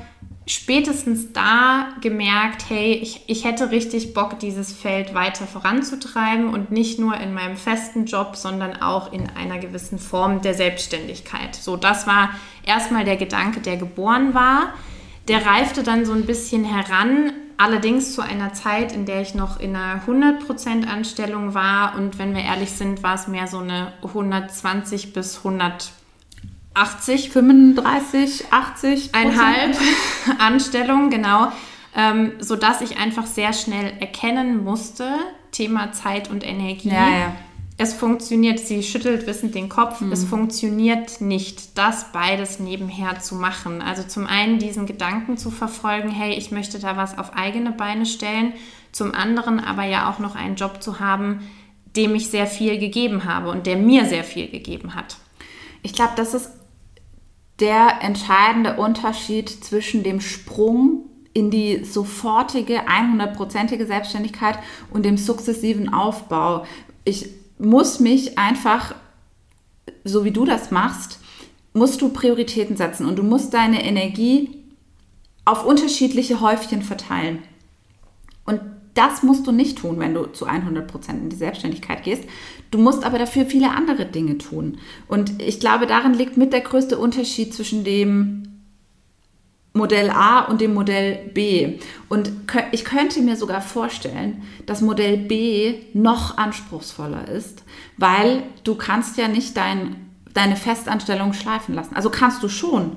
spätestens da gemerkt, hey, ich, ich hätte richtig Bock, dieses Feld weiter voranzutreiben und nicht nur in meinem festen Job, sondern auch in einer gewissen Form der Selbstständigkeit. So, das war erstmal der Gedanke, der geboren war. Der reifte dann so ein bisschen heran, Allerdings zu einer Zeit, in der ich noch in einer 100% Anstellung war. Und wenn wir ehrlich sind, war es mehr so eine 120 bis 180, 35, 80 einhalb Anstellung, genau, ähm, sodass ich einfach sehr schnell erkennen musste, Thema Zeit und Energie. Ja, ja es funktioniert, sie schüttelt wissend den Kopf, mhm. es funktioniert nicht, das beides nebenher zu machen. Also zum einen diesen Gedanken zu verfolgen, hey, ich möchte da was auf eigene Beine stellen, zum anderen aber ja auch noch einen Job zu haben, dem ich sehr viel gegeben habe und der mir sehr viel gegeben hat. Ich glaube, das ist der entscheidende Unterschied zwischen dem Sprung in die sofortige, 100-prozentige Selbstständigkeit und dem sukzessiven Aufbau. Ich muss mich einfach, so wie du das machst, musst du Prioritäten setzen und du musst deine Energie auf unterschiedliche Häufchen verteilen. Und das musst du nicht tun, wenn du zu 100% in die Selbstständigkeit gehst. Du musst aber dafür viele andere Dinge tun. Und ich glaube, darin liegt mit der größte Unterschied zwischen dem Modell A und dem Modell B. Und ich könnte mir sogar vorstellen, dass Modell B noch anspruchsvoller ist, weil du kannst ja nicht dein, deine Festanstellung schleifen lassen. Also kannst du schon.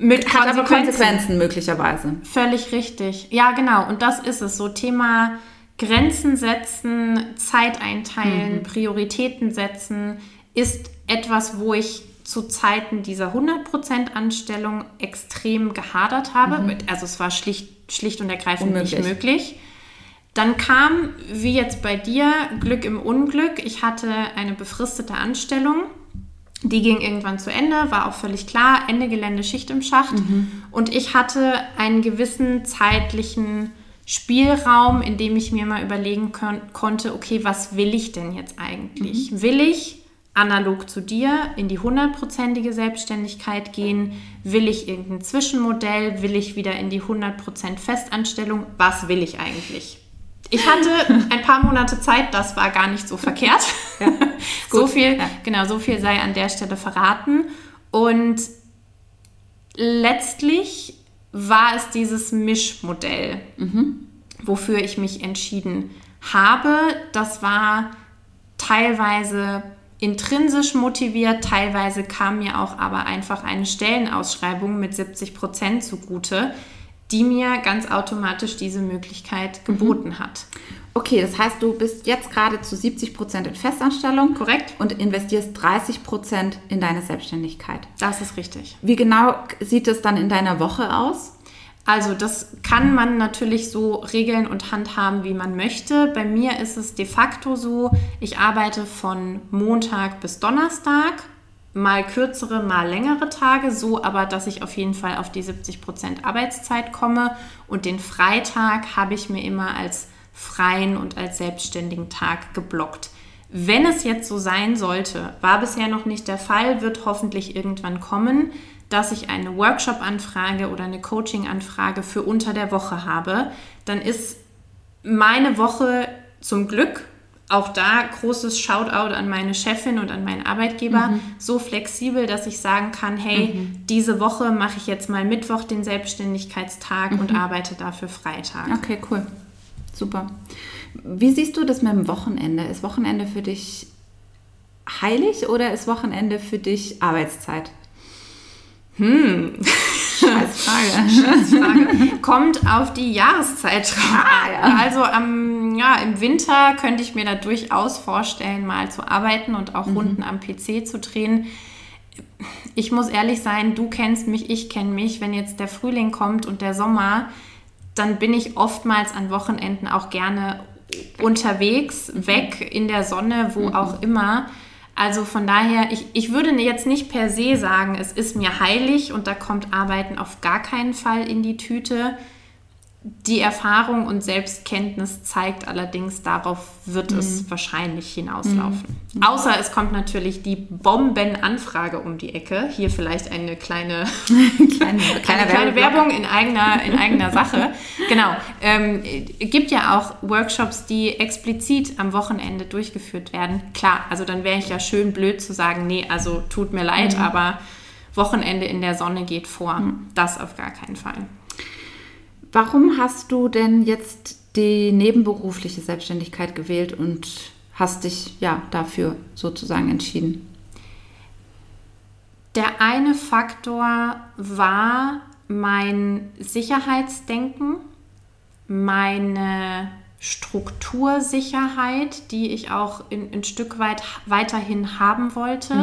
Mit Hat Konsequenzen. aber Konsequenzen möglicherweise. Völlig richtig. Ja, genau. Und das ist es. So Thema Grenzen setzen, Zeit einteilen, mhm. Prioritäten setzen ist etwas, wo ich zu Zeiten dieser 100% Anstellung extrem gehadert habe. Mhm. Also es war schlicht, schlicht und ergreifend Unmöglich. nicht möglich. Dann kam, wie jetzt bei dir, Glück im Unglück. Ich hatte eine befristete Anstellung Die ging irgendwann zu Ende, war auch völlig klar, Ende Gelände, Schicht im Schacht. Und ich hatte einen gewissen zeitlichen Spielraum, in dem ich mir mal überlegen kon konnte, okay, was will ich denn jetzt eigentlich? Will ich analog zu dir in die hundertprozentige Selbstständigkeit gehen? Will ich irgendein Zwischenmodell? Will ich wieder in die 100% Festanstellung? Was will ich eigentlich? Ich hatte ein paar Monate Zeit, das war gar nicht so verkehrt. Ja, so viel, Ja. genau, so viel sei an der Stelle verraten. Und letztlich war es dieses Mischmodell, wofür ich mich entschieden habe. Das war teilweise intrinsisch motiviert, teilweise kam mir auch aber einfach eine Stellenausschreibung mit 70 Prozent zugute, die mir ganz automatisch diese Möglichkeit geboten hat. Okay, das heißt, du bist jetzt gerade zu 70 Prozent in Festanstellung. Korrekt? Und investierst 30 Prozent in deine Selbstständigkeit. Das ist richtig. Wie genau sieht es dann in deiner Woche aus? Also das kann man natürlich so regeln und handhaben, wie man möchte. Bei mir ist es de facto so, ich arbeite von Montag bis Donnerstag, mal kürzere, mal längere Tage, so aber, dass ich auf jeden Fall auf die 70% Arbeitszeit komme. Und den Freitag habe ich mir immer als freien und als selbstständigen Tag geblockt. Wenn es jetzt so sein sollte, war bisher noch nicht der Fall, wird hoffentlich irgendwann kommen, dass ich eine Workshop-Anfrage oder eine Coaching-Anfrage für unter der Woche habe, dann ist meine Woche zum Glück, auch da großes Shoutout an meine Chefin und an meinen Arbeitgeber, so flexibel, dass ich sagen kann, hey, diese Woche mache ich jetzt mal Mittwoch den Selbstständigkeitstag und arbeite dafür Freitag. Okay, cool. Super. Wie siehst du das mit dem Wochenende? Ist Wochenende für dich heilig oder ist Wochenende für dich Arbeitszeit? Hm. Scheiß Frage. Frage. Kommt auf die Jahreszeit drauf an. ja. Also am, ja, im Winter könnte ich mir da durchaus vorstellen, mal zu arbeiten und auch Runden am PC zu drehen. Ich muss ehrlich sein, du kennst mich, ich kenne mich. Wenn jetzt der Frühling kommt und der Sommer, dann bin ich oftmals an Wochenenden auch gerne unterwegs, weg in der Sonne, wo auch immer. Also von daher, ich, ich würde jetzt nicht per se sagen, es ist mir heilig und da kommt Arbeiten auf gar keinen Fall in die Tüte. Die Erfahrung und Selbstkenntnis zeigt allerdings, darauf wird es wahrscheinlich hinauslaufen. Außer es kommt natürlich die Bombenanfrage um die Ecke. Hier vielleicht eine kleine Kleine, eine kleine Werbung in eigener, in eigener Sache. Genau. Ähm, gibt ja auch Workshops, die explizit am Wochenende durchgeführt werden. Klar, also dann wäre ich ja schön blöd zu sagen, nee, also tut mir leid, aber Wochenende in der Sonne geht vor. Das auf gar keinen Fall. Warum hast du denn jetzt die nebenberufliche Selbstständigkeit gewählt und hast dich ja dafür sozusagen entschieden? Der eine Faktor war mein Sicherheitsdenken, meine Struktursicherheit, die ich auch in, ein Stück weit weiterhin haben wollte.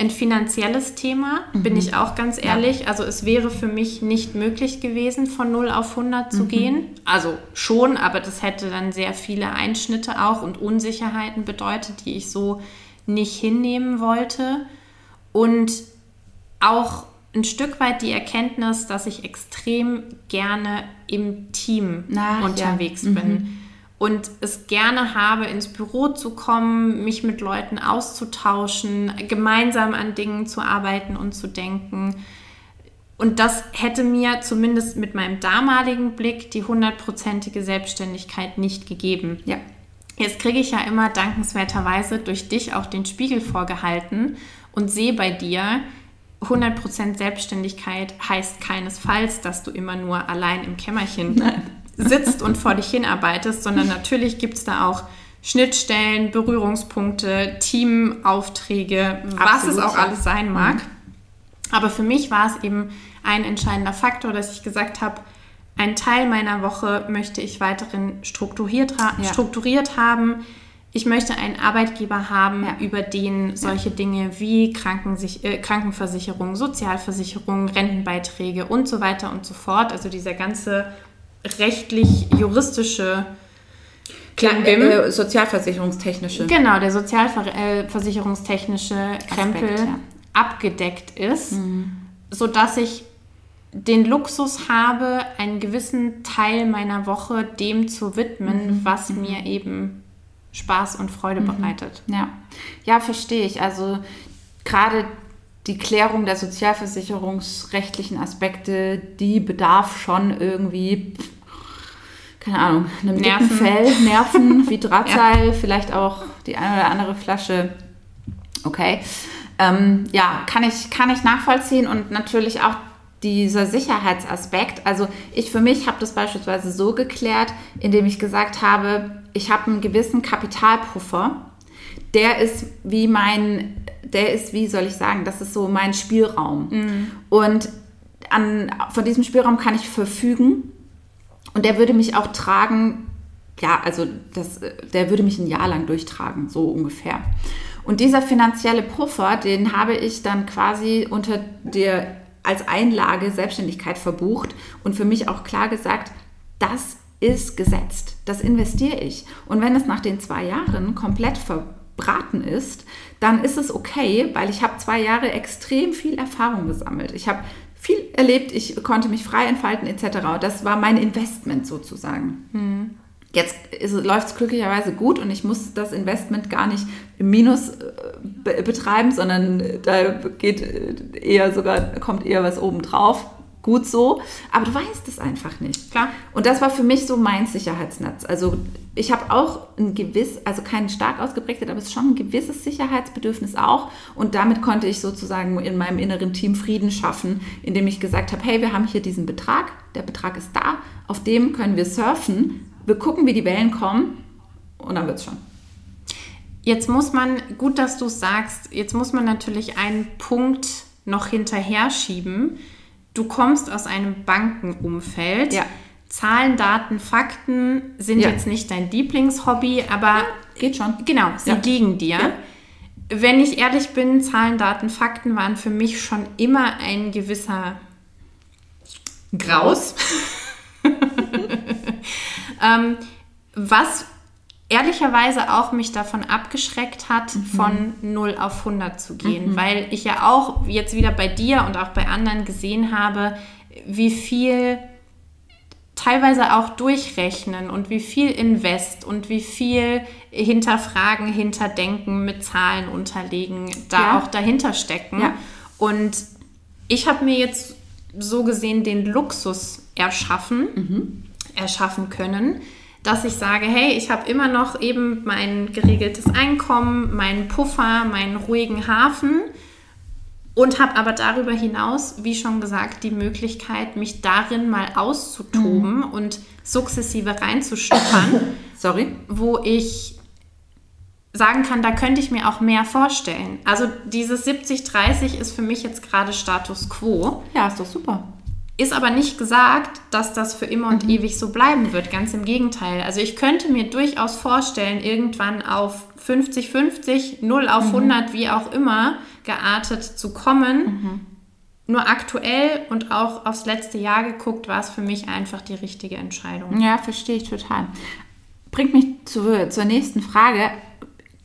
Ein finanzielles Thema, bin ich auch ganz ehrlich. Also es wäre für mich nicht möglich gewesen, von 0 auf 100 zu gehen. Also schon, aber das hätte dann sehr viele Einschnitte auch und Unsicherheiten bedeutet, die ich so nicht hinnehmen wollte. Und auch ein Stück weit die Erkenntnis, dass ich extrem gerne im Team Ach, ja. unterwegs bin und es gerne habe, ins Büro zu kommen, mich mit Leuten auszutauschen, gemeinsam an Dingen zu arbeiten und zu denken. Und das hätte mir zumindest mit meinem damaligen Blick die hundertprozentige Selbstständigkeit nicht gegeben. Ja. Jetzt kriege ich ja immer dankenswerterweise durch dich auch den Spiegel vorgehalten und sehe bei dir, 100% Selbstständigkeit heißt keinesfalls, dass du immer nur allein im Kämmerchen sitzt und vor dich hinarbeitest, sondern natürlich gibt es da auch Schnittstellen, Berührungspunkte, Teamaufträge, was es Absolut, auch ja. alles sein mag. Aber für mich war es eben ein entscheidender Faktor, dass ich gesagt habe, einen Teil meiner Woche möchte ich weiterhin strukturiert, ha Ja. strukturiert haben. Ich möchte einen Arbeitgeber haben, Ja. über den solche Dinge wie Krankensich äh, Krankenversicherung, Sozialversicherung, Rentenbeiträge und so weiter und so fort, also dieser ganze rechtlich-juristische Klar, BIM. äh, sozialversicherungstechnische. Genau, der sozialversicherungstechnische Krempel Aspekt, ja. Mhm. abgedeckt ist, sodass ich den Luxus habe, einen gewissen Teil meiner Woche dem zu Mhm. widmen, was mir eben Spaß und Freude bereitet. Ja, ja, verstehe ich. Also gerade die Klärung der sozialversicherungsrechtlichen Aspekte, die bedarf schon irgendwie, keine Ahnung, einem dicken Nerven. Fell, Nerven, wie Drahtseil, vielleicht auch die eine oder andere Flasche. Okay. Ähm, ja, kann ich, kann ich nachvollziehen und natürlich auch dieser Sicherheitsaspekt. Also ich für mich habe das beispielsweise so geklärt, indem ich gesagt habe, ich habe einen gewissen Kapitalpuffer. Der ist wie mein, der ist, wie soll ich sagen, das ist so mein Spielraum. Und an, von diesem Spielraum kann ich verfügen und der würde mich auch tragen, ja, also das, der würde mich ein Jahr lang durchtragen, so ungefähr. Und dieser finanzielle Puffer, den habe ich dann quasi unter der als Einlage Selbstständigkeit verbucht und für mich auch klar gesagt, das ist gesetzt, das investiere ich. Und wenn es nach den zwei Jahren komplett verbraten ist, dann ist es okay, weil ich habe zwei Jahre extrem viel Erfahrung gesammelt. Ich habe viel erlebt, ich konnte mich frei entfalten etc. Das war mein Investment sozusagen. Jetzt läuft es glücklicherweise gut und ich muss das Investment gar nicht im Minus äh, be betreiben, sondern äh, da geht äh, eher sogar, kommt eher was obendrauf. Gut so, aber du weißt es einfach nicht. Klar. Und das war für mich so mein Sicherheitsnetz. Also ich habe auch ein gewiss, also kein stark ausgeprägtes, aber es ist schon ein gewisses Sicherheitsbedürfnis auch. Und damit konnte ich sozusagen in meinem inneren Team Frieden schaffen, indem ich gesagt habe, hey, wir haben hier diesen Betrag, der Betrag ist da, auf dem können wir surfen, wir gucken, wie die Wellen kommen und dann wird es schon. Jetzt muss man, gut, dass du es sagst, jetzt muss man natürlich einen Punkt noch hinterher schieben. Du kommst aus einem Bankenumfeld. Ja. Zahlen, Daten, Fakten sind Ja. jetzt nicht dein Lieblingshobby, aber Geht schon. genau, sie Ja. liegen dir. Ja. Wenn ich ehrlich bin, Zahlen, Daten, Fakten waren für mich schon immer ein gewisser Graus. ähm, was ehrlicherweise auch mich davon abgeschreckt hat, von 0 auf 100 zu gehen, weil ich ja auch jetzt wieder bei dir und auch bei anderen gesehen habe, wie viel teilweise auch durchrechnen und wie viel Invest und wie viel hinterfragen, hinterdenken, mit Zahlen unterlegen, da Ja. auch dahinter stecken. Ja. Und ich habe mir jetzt so gesehen den Luxus erschaffen, erschaffen können, dass ich sage, hey, ich habe immer noch eben mein geregeltes Einkommen, meinen Puffer, meinen ruhigen Hafen und habe aber darüber hinaus, wie schon gesagt, die Möglichkeit, mich darin mal auszutoben und sukzessive reinzuschnuppern, Sorry. wo ich sagen kann, da könnte ich mir auch mehr vorstellen. Also dieses 70-30 ist für mich jetzt gerade Status quo. Ja, ist doch super. Ist aber nicht gesagt, dass das für immer und ewig so bleiben wird. Ganz im Gegenteil. Also ich könnte mir durchaus vorstellen, irgendwann auf 50-50, 0 auf 100, wie auch immer, geartet zu kommen. Nur aktuell und auch aufs letzte Jahr geguckt, war es für mich einfach die richtige Entscheidung. Ja, verstehe ich total. Bringt mich zu, zur nächsten Frage.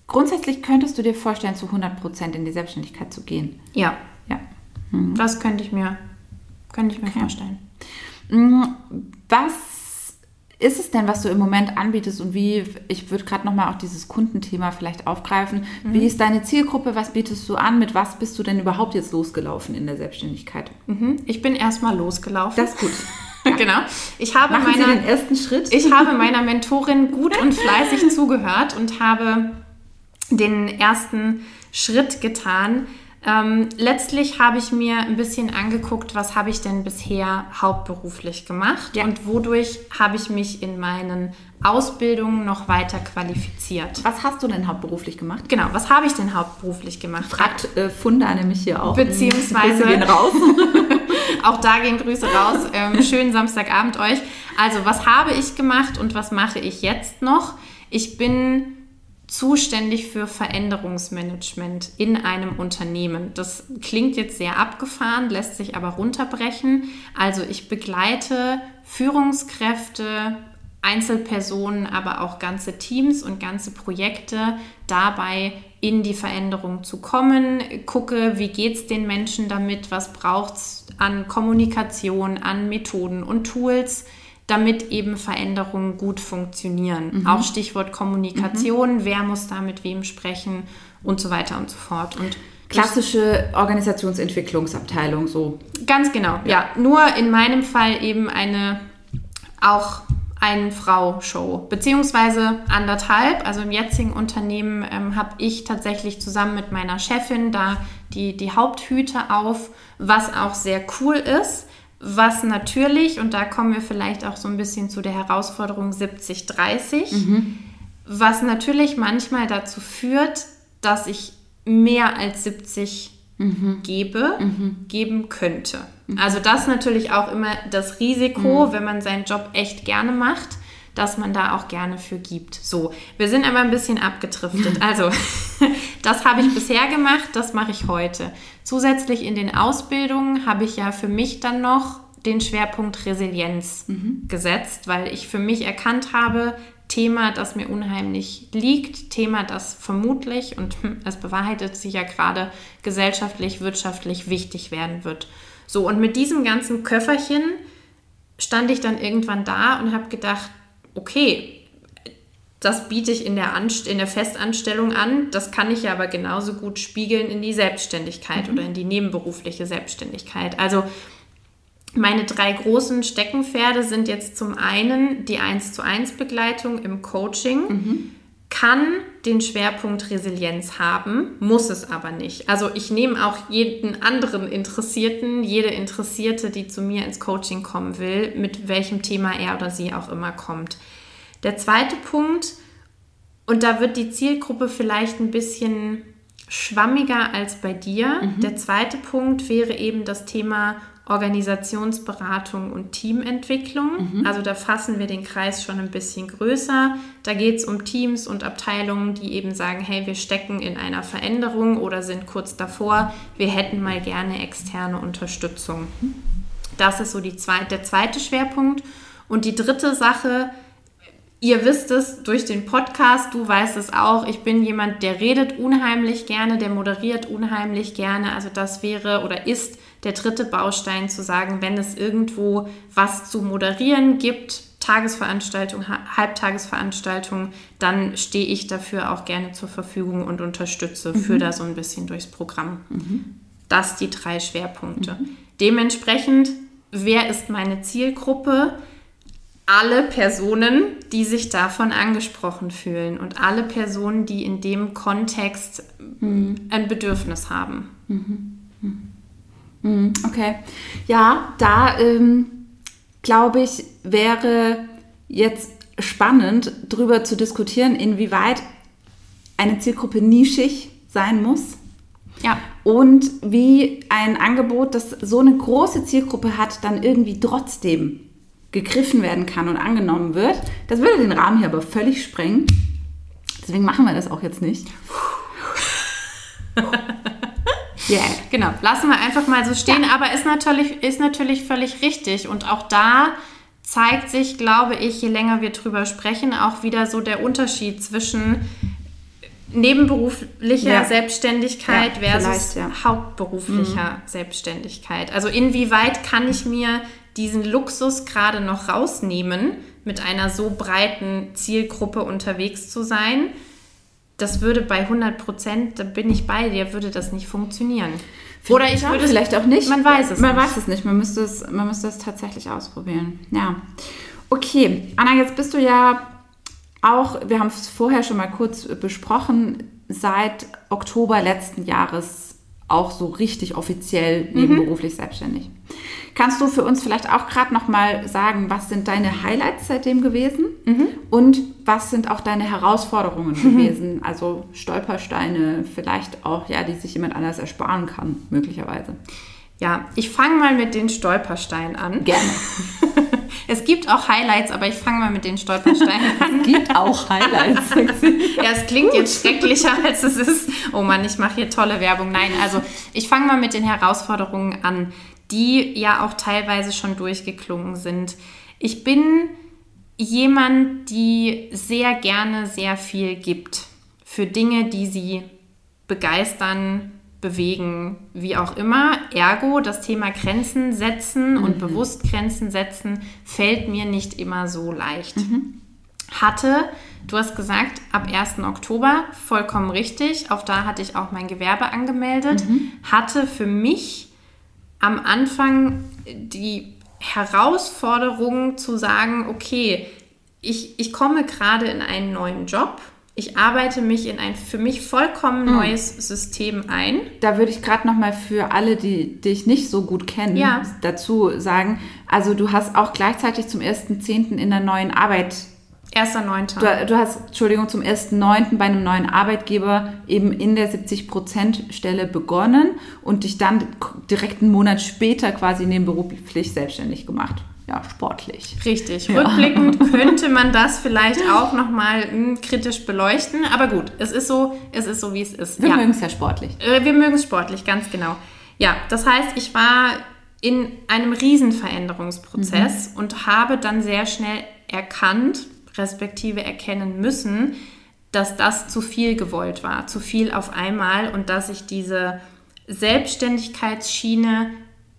Grundsätzlich könntest du dir vorstellen, zu 100% in die Selbstständigkeit zu gehen. Ja, Ja. das könnte ich mir, könnte ich mir vorstellen. Mm, Was ist es denn, was du im Moment anbietest und wie, ich würde gerade nochmal auch dieses Kundenthema vielleicht aufgreifen. Wie ist deine Zielgruppe? Was bietest du an? Mit was bist du denn überhaupt jetzt losgelaufen in der Selbstständigkeit? Mhm. Ich bin erstmal losgelaufen. Das ist gut. genau. Ich habe Machen Sie meiner, den ersten Schritt. ich habe meiner Mentorin gut und fleißig zugehört und habe den ersten Schritt getan. Ähm, letztlich habe ich mir ein bisschen angeguckt, was habe ich denn bisher hauptberuflich gemacht Ja. und wodurch habe ich mich in meinen Ausbildungen noch weiter qualifiziert. was hast du denn hauptberuflich gemacht? Genau, was habe ich denn hauptberuflich gemacht? Fragt äh, Funda nämlich hier auch. Beziehungsweise- Grüße gehen raus. Auch da gehen Grüße raus. Ähm, schönen Samstagabend euch. Also, was habe ich gemacht und was mache ich jetzt noch? Ich bin zuständig für Veränderungsmanagement in einem Unternehmen. Das klingt jetzt sehr abgefahren, lässt sich aber runterbrechen. Also ich begleite Führungskräfte Einzelpersonen, aber auch ganze Teams und ganze Projekte dabei in die Veränderung zu kommen. Gucke, wie geht es den Menschen damit, was braucht es an Kommunikation, an Methoden und Tools, damit eben Veränderungen gut funktionieren. Mhm. Auch Stichwort Kommunikation, mhm. wer muss da mit wem sprechen und so weiter und so fort. Und klassische Organisationsentwicklungsabteilung so. Ganz genau, ja. ja. Nur in meinem Fall eben eine auch ein-Frau-Show, beziehungsweise anderthalb. Also im jetzigen Unternehmen ähm, habe ich tatsächlich zusammen mit meiner Chefin da die, die Haupthüte auf, was auch sehr cool ist. Was natürlich, und da kommen wir vielleicht auch so ein bisschen zu der Herausforderung 70-30, mhm. was natürlich manchmal dazu führt, dass ich mehr als 70 mhm. gebe, mhm. geben könnte. Mhm. Also das natürlich auch immer das Risiko, mhm. wenn man seinen Job echt gerne macht, dass man da auch gerne für gibt. So, wir sind aber ein bisschen abgetriftet. Also, das habe ich bisher gemacht, das mache ich heute. Zusätzlich in den Ausbildungen habe ich ja für mich dann noch den Schwerpunkt Resilienz mhm. gesetzt, weil ich für mich erkannt habe, Thema, das mir unheimlich liegt, Thema, das vermutlich, und es bewahrheitet sich ja gerade, gesellschaftlich, wirtschaftlich wichtig werden wird. So, und mit diesem ganzen Köfferchen stand ich dann irgendwann da und habe gedacht, okay, das biete ich in der, Anst in der Festanstellung an, das kann ich ja aber genauso gut spiegeln in die Selbstständigkeit mhm. oder in die nebenberufliche Selbstständigkeit. Also meine drei großen Steckenpferde sind jetzt zum einen die 1 zu 1 Begleitung im Coaching. Mhm. Kann den Schwerpunkt Resilienz haben, muss es aber nicht. Also ich nehme auch jeden anderen Interessierten, jede Interessierte, die zu mir ins Coaching kommen will, mit welchem Thema er oder sie auch immer kommt. Der zweite Punkt, und da wird die Zielgruppe vielleicht ein bisschen schwammiger als bei dir. Mhm. Der zweite Punkt wäre eben das Thema Organisationsberatung und Teamentwicklung. Mhm. Also da fassen wir den Kreis schon ein bisschen größer. Da geht es um Teams und Abteilungen, die eben sagen, hey, wir stecken in einer Veränderung oder sind kurz davor, wir hätten mal gerne externe Unterstützung. Das ist so die zweite, der zweite Schwerpunkt. Und die dritte Sache, Ihr wisst es durch den Podcast, du weißt es auch. Ich bin jemand, der redet unheimlich gerne, der moderiert unheimlich gerne. Also das wäre oder ist der dritte Baustein zu sagen, wenn es irgendwo was zu moderieren gibt, Tagesveranstaltung, Halbtagesveranstaltung, dann stehe ich dafür auch gerne zur Verfügung und unterstütze, mhm. führe da so ein bisschen durchs Programm. Mhm. Das die drei Schwerpunkte. Mhm. Dementsprechend, wer ist meine Zielgruppe? alle Personen, die sich davon angesprochen fühlen und alle Personen, die in dem Kontext mhm. ein Bedürfnis haben. Mhm. Okay. Ja, da ähm, glaube ich, wäre jetzt spannend, darüber zu diskutieren, inwieweit eine Zielgruppe nischig sein muss. Ja. Und wie ein Angebot, das so eine große Zielgruppe hat, dann irgendwie trotzdem gegriffen werden kann und angenommen wird. Das würde den Rahmen hier aber völlig sprengen. Deswegen machen wir das auch jetzt nicht. Yeah. Genau, lassen wir einfach mal so stehen, ja. aber ist natürlich, ist natürlich völlig richtig. Und auch da zeigt sich, glaube ich, je länger wir drüber sprechen, auch wieder so der Unterschied zwischen nebenberuflicher ja. Selbstständigkeit ja, versus hauptberuflicher mhm. Selbstständigkeit. Also inwieweit kann ich mir diesen Luxus gerade noch rausnehmen, mit einer so breiten Zielgruppe unterwegs zu sein. Das würde bei 100 Prozent, da bin ich bei dir, würde das nicht funktionieren. Oder ich würde vielleicht auch nicht. Man weiß es Man nicht. weiß es nicht. Man müsste es, man müsste es tatsächlich ausprobieren. Ja. Okay, Anna, jetzt bist du ja auch, wir haben es vorher schon mal kurz besprochen, seit Oktober letzten Jahres auch so richtig offiziell mhm. nebenberuflich mhm. selbstständig. Kannst du für uns vielleicht auch gerade noch mal sagen, was sind deine Highlights seitdem gewesen mhm. und was sind auch deine Herausforderungen mhm. gewesen? Also Stolpersteine, vielleicht auch, ja, die sich jemand anders ersparen kann, möglicherweise. Ja, ich fange mal mit den Stolpersteinen an. Gerne. Es gibt auch Highlights, aber ich fange mal mit den Stolpersteinen an. es gibt auch Highlights. ja, es klingt jetzt schrecklicher, als es ist. Oh Mann, ich mache hier tolle Werbung. Nein, also ich fange mal mit den Herausforderungen an die ja auch teilweise schon durchgeklungen sind. Ich bin jemand, die sehr gerne sehr viel gibt für Dinge, die sie begeistern, bewegen, wie auch immer. Ergo, das Thema Grenzen setzen und bewusst Grenzen setzen fällt mir nicht immer so leicht. Hatte, du hast gesagt, ab 1. Oktober, vollkommen richtig, auch da hatte ich auch mein Gewerbe angemeldet, hatte für mich am Anfang die Herausforderung zu sagen, okay, ich, ich komme gerade in einen neuen Job. Ich arbeite mich in ein für mich vollkommen neues System ein. Da würde ich gerade noch mal für alle, die dich nicht so gut kennen, Ja. dazu sagen, also du hast auch gleichzeitig zum 1.10. in der neuen Arbeit, 1.9. du, du hast, Entschuldigung, zum 1.9. bei einem neuen Arbeitgeber eben in der 70%-Stelle begonnen und dich dann direkt einen Monat später quasi nebenberuflich selbstständig gemacht. Ja, sportlich. Richtig. Rückblickend könnte man das vielleicht auch nochmal kritisch beleuchten. Aber gut, es ist so, es ist so, wie es ist. Wir ja. mögen es ja sportlich. Äh, Wir mögen es sportlich, ganz genau. Ja, das heißt, ich war in einem Riesenveränderungsprozess und habe dann sehr schnell erkannt, respektive erkennen müssen, dass das zu viel gewollt war, zu viel auf einmal und dass ich diese Selbstständigkeitsschiene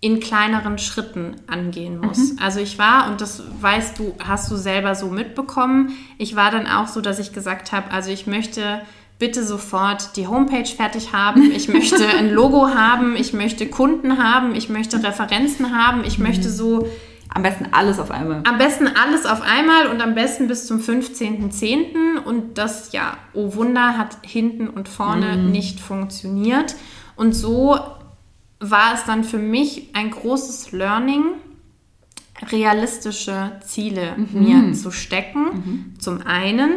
in kleineren Schritten angehen muss. Also ich war, und das weißt du, hast du selber so mitbekommen, ich war dann auch so, dass ich gesagt habe, also ich möchte bitte sofort die Homepage fertig haben, ich möchte ein Logo haben, ich möchte Kunden haben, ich möchte Referenzen haben, ich möchte so Am besten alles auf einmal. am besten alles auf einmal und am besten bis zum 15.10. Und das, ja, oh Wunder, hat hinten und vorne nicht funktioniert. Und so war es dann für mich ein großes Learning, realistische Ziele mir zu stecken, zum einen.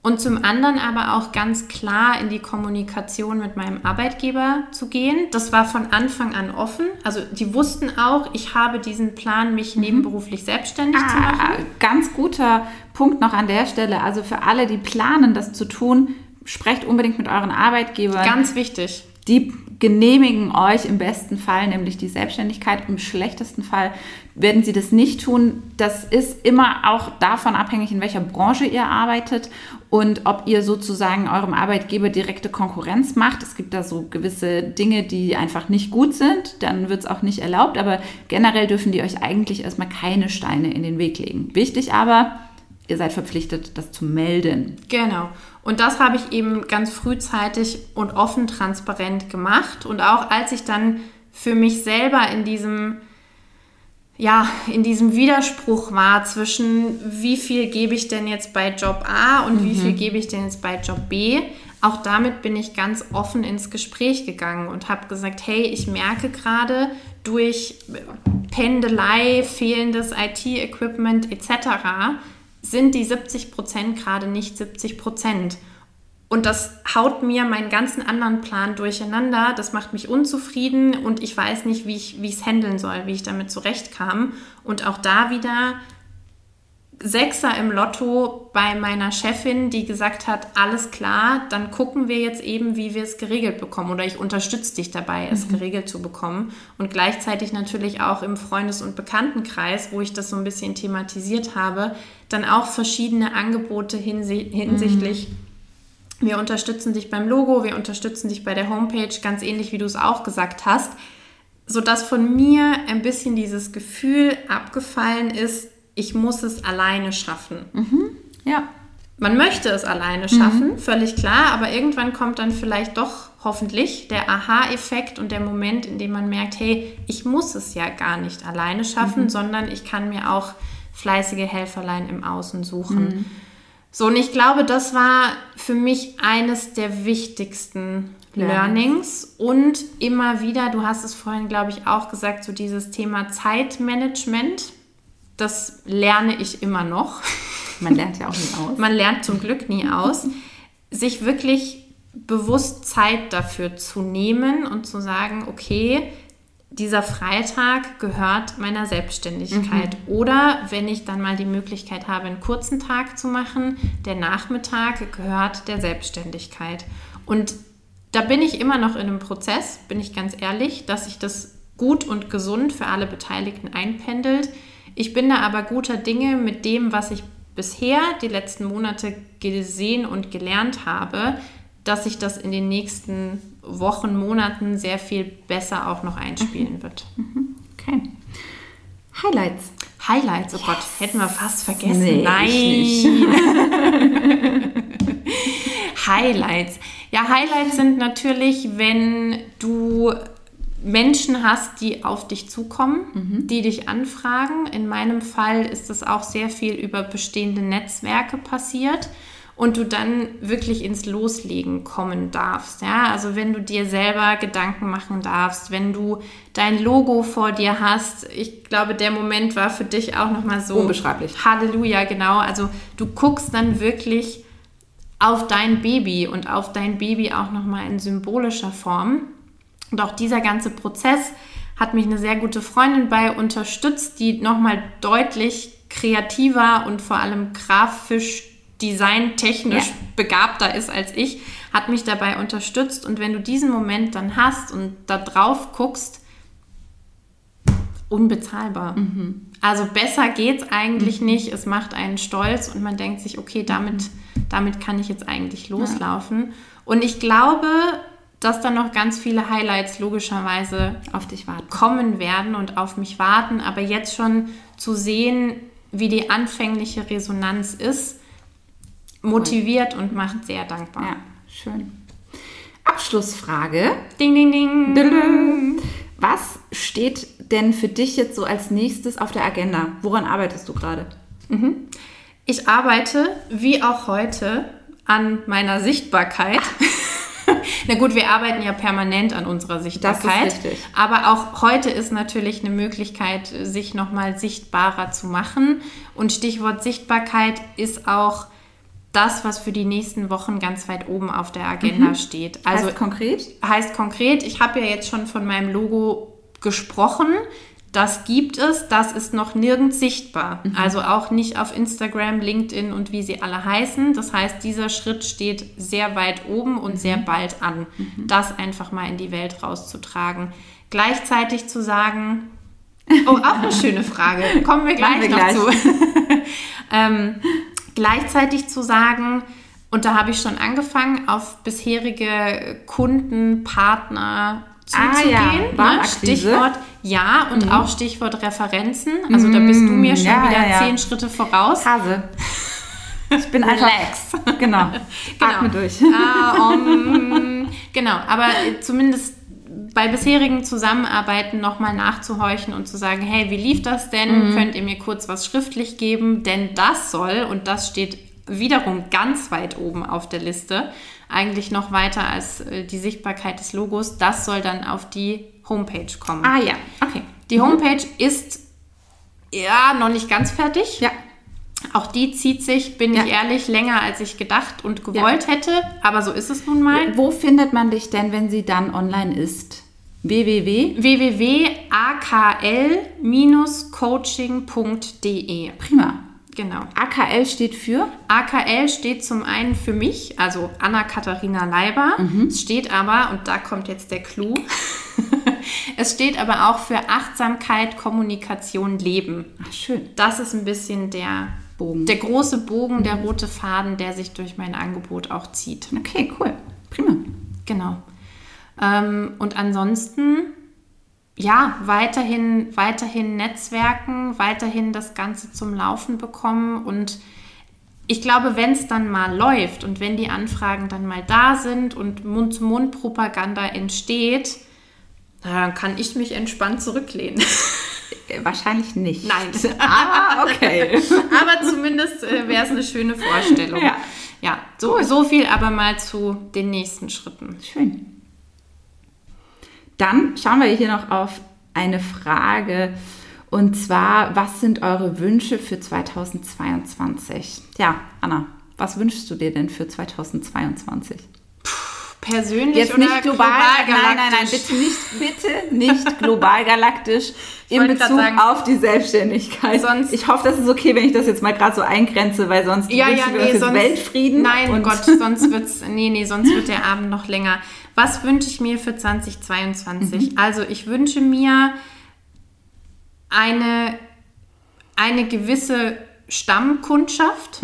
Und zum anderen aber auch ganz klar in die Kommunikation mit meinem Arbeitgeber zu gehen. Das war von Anfang an offen. Also die wussten auch, ich habe diesen Plan, mich nebenberuflich selbstständig zu machen. Ah, ganz guter Punkt noch an der Stelle. Also für alle, die planen, das zu tun, sprecht unbedingt mit euren Arbeitgebern. Ganz wichtig. Die genehmigen euch im besten Fall nämlich die Selbstständigkeit. Im schlechtesten Fall werden sie das nicht tun. Das ist immer auch davon abhängig, in welcher Branche ihr arbeitet und ob ihr sozusagen eurem Arbeitgeber direkte Konkurrenz macht. Es gibt da so gewisse Dinge, die einfach nicht gut sind. Dann wird es auch nicht erlaubt. Aber generell dürfen die euch eigentlich erstmal keine Steine in den Weg legen. Wichtig aber, ihr seid verpflichtet, das zu melden. Genau. Und das habe ich eben ganz frühzeitig und offen transparent gemacht. Und auch als ich dann für mich selber in diesem, ja, in diesem Widerspruch war zwischen, wie viel gebe ich denn jetzt bei Job A und wie viel gebe ich denn jetzt bei Job B, auch damit bin ich ganz offen ins Gespräch gegangen und habe gesagt, hey, ich merke gerade durch Pendelei, fehlendes IT-Equipment etc. sind die 70 Prozent gerade nicht 70 Prozent. Und das haut mir meinen ganzen anderen Plan durcheinander. Das macht mich unzufrieden und ich weiß nicht, wie ich es handeln soll, wie ich damit zurechtkam. Und auch da wieder Sechser im Lotto bei meiner Chefin, die gesagt hat, alles klar, dann gucken wir jetzt eben, wie wir es geregelt bekommen. Oder ich unterstütze dich dabei, es geregelt zu bekommen. Und gleichzeitig natürlich auch im Freundes- und Bekanntenkreis, wo ich das so ein bisschen thematisiert habe, dann auch verschiedene Angebote hinsi hinsichtlich wir unterstützen dich beim Logo, wir unterstützen dich bei der Homepage, ganz ähnlich wie du es auch gesagt hast, sodass von mir ein bisschen dieses Gefühl abgefallen ist, ich muss es alleine schaffen. Ja, Man möchte es alleine schaffen, völlig klar, aber irgendwann kommt dann vielleicht doch hoffentlich der Aha-Effekt und der Moment, in dem man merkt, hey, ich muss es ja gar nicht alleine schaffen, sondern ich kann mir auch fleißige Helferlein im Außen suchen. So, und ich glaube, das war für mich eines der wichtigsten Learnings. Und immer wieder, du hast es vorhin, glaube ich, auch gesagt, so dieses Thema Zeitmanagement, das lerne ich immer noch. man lernt ja auch nie aus. Man lernt zum Glück nie aus, sich wirklich bewusst Zeit dafür zu nehmen und zu sagen, okay, dieser Freitag gehört meiner Selbstständigkeit. Oder wenn ich dann mal die Möglichkeit habe, einen kurzen Tag zu machen, der Nachmittag gehört der Selbstständigkeit. Und da bin ich immer noch in einem Prozess, bin ich ganz ehrlich, dass sich das gut und gesund für alle Beteiligten einpendelt. Ich bin da aber guter Dinge mit dem, was ich bisher die letzten Monate gesehen und gelernt habe, dass sich das in den nächsten Wochen, Monaten sehr viel besser auch noch einspielen Mhm. wird. Okay. Highlights. Highlights, oh Gott, hätten wir fast vergessen. Nee, Nein. Highlights. Ja, Highlights sind natürlich, wenn du Menschen hast, die auf dich zukommen, Mhm. die dich anfragen. In meinem Fall ist es auch sehr viel über bestehende Netzwerke passiert und du dann wirklich ins Loslegen kommen darfst. Ja, also wenn du dir selber Gedanken machen darfst, wenn du dein Logo vor dir hast. Ich glaube, der Moment war für dich auch noch mal so Unbeschreiblich. Halleluja, genau. Also du guckst dann wirklich auf dein Baby und auf dein Baby auch nochmal in symbolischer Form. Und auch dieser ganze Prozess hat mich eine sehr gute Freundin bei unterstützt, die nochmal deutlich kreativer und vor allem grafisch, designtechnisch Ja. begabter ist als ich, hat mich dabei unterstützt. Und wenn du diesen Moment dann hast und da drauf guckst, unbezahlbar. Also besser geht's eigentlich nicht. Es macht einen stolz und man denkt sich, okay, damit, damit kann ich jetzt eigentlich loslaufen. Und ich glaube, dass dann noch ganz viele Highlights logischerweise Auf dich warten. kommen werden und auf mich warten. Aber jetzt schon zu sehen, wie die anfängliche Resonanz ist, motiviert und macht sehr dankbar. Ja, schön. Abschlussfrage. Ding, ding, ding. Was steht denn für dich jetzt so als nächstes auf der Agenda? Woran arbeitest du gerade? Ich arbeite, wie auch heute, an meiner Sichtbarkeit. Na gut, wir arbeiten ja permanent an unserer Sichtbarkeit. richtig. Aber auch heute ist natürlich eine Möglichkeit, sich nochmal sichtbarer zu machen. Und Stichwort Sichtbarkeit ist auch das, was für die nächsten Wochen ganz weit oben auf der Agenda steht. Also heißt konkret? heißt konkret, ich habe ja jetzt schon von meinem Logo gesprochen. Das gibt es, das ist noch nirgends sichtbar. Also auch nicht auf Instagram, LinkedIn und wie sie alle heißen. Das heißt, dieser Schritt steht sehr weit oben und sehr bald an, das einfach mal in die Welt rauszutragen. Gleichzeitig zu sagen, oh, auch eine schöne Frage, kommen wir gleich wir noch gleich. zu. ähm, gleichzeitig zu sagen, und da habe ich schon angefangen, auf bisherige Kunden, Partner Ah zuzugehen. ja, ne? Stichwort ja und auch Stichwort Referenzen. Also da bist du mir schon ja, wieder ja, zehn Schritte voraus. Hase. Ich bin einfach. Relax. Genau. Genau. Atme durch. Ah, um, genau, aber zumindest bei bisherigen Zusammenarbeiten nochmal nachzuhorchen und zu sagen, hey, wie lief das denn? Könnt ihr mir kurz was schriftlich geben? Denn das soll, und das steht wiederum ganz weit oben auf der Liste, eigentlich noch weiter als äh, die Sichtbarkeit des Logos, das soll dann auf die Homepage kommen. Ah ja, okay. Die Homepage ist ja noch nicht ganz fertig. Ja. Auch die zieht sich, bin Ja. ich ehrlich, länger als ich gedacht und gewollt hätte. Aber so ist es nun mal. Wo findet man dich denn, wenn sie dann online ist? www. www.akl-coaching.de. Prima. Genau. AKL steht für? AKL steht zum einen für mich, also Anna-Katharina Leiber. Es steht aber, und da kommt jetzt der Clou, es steht aber auch für Achtsamkeit, Kommunikation, Leben. Ach, schön. Das ist ein bisschen der Bogen. Der große Bogen, der rote Faden, der sich durch mein Angebot auch zieht. Okay, cool. Prima. Genau. Ähm, und ansonsten, ja, weiterhin, weiterhin Netzwerken, weiterhin das Ganze zum Laufen bekommen und ich glaube, wenn es dann mal läuft und wenn die Anfragen dann mal da sind und Mund-zu-Mund-Propaganda entsteht, dann kann ich mich entspannt zurücklehnen. Äh, Wahrscheinlich nicht. Nein. Ah, okay. aber zumindest äh, wäre es eine schöne Vorstellung. Ja. ja so, so viel aber mal zu den nächsten Schritten. Schön. Dann schauen wir hier noch auf eine Frage. Und zwar, was sind eure Wünsche für 2022? Ja, Anna, was wünschst du dir denn für 2022? Persönlich Jetzt oder nicht global, nein, nein, nein, bitte nicht, bitte nicht global galaktisch in Bezug sagen, auf die Selbstständigkeit. sonst- ich hoffe, das ist okay, wenn ich das jetzt mal gerade so eingrenze, weil sonst Ja, ja, nee, sonst, Weltfrieden. Nein, Gott, sonst wird's, nee, nee, sonst wird der Abend noch länger. Was wünsche ich mir für 2022? Mhm. Also, ich wünsche mir eine, eine gewisse Stammkundschaft.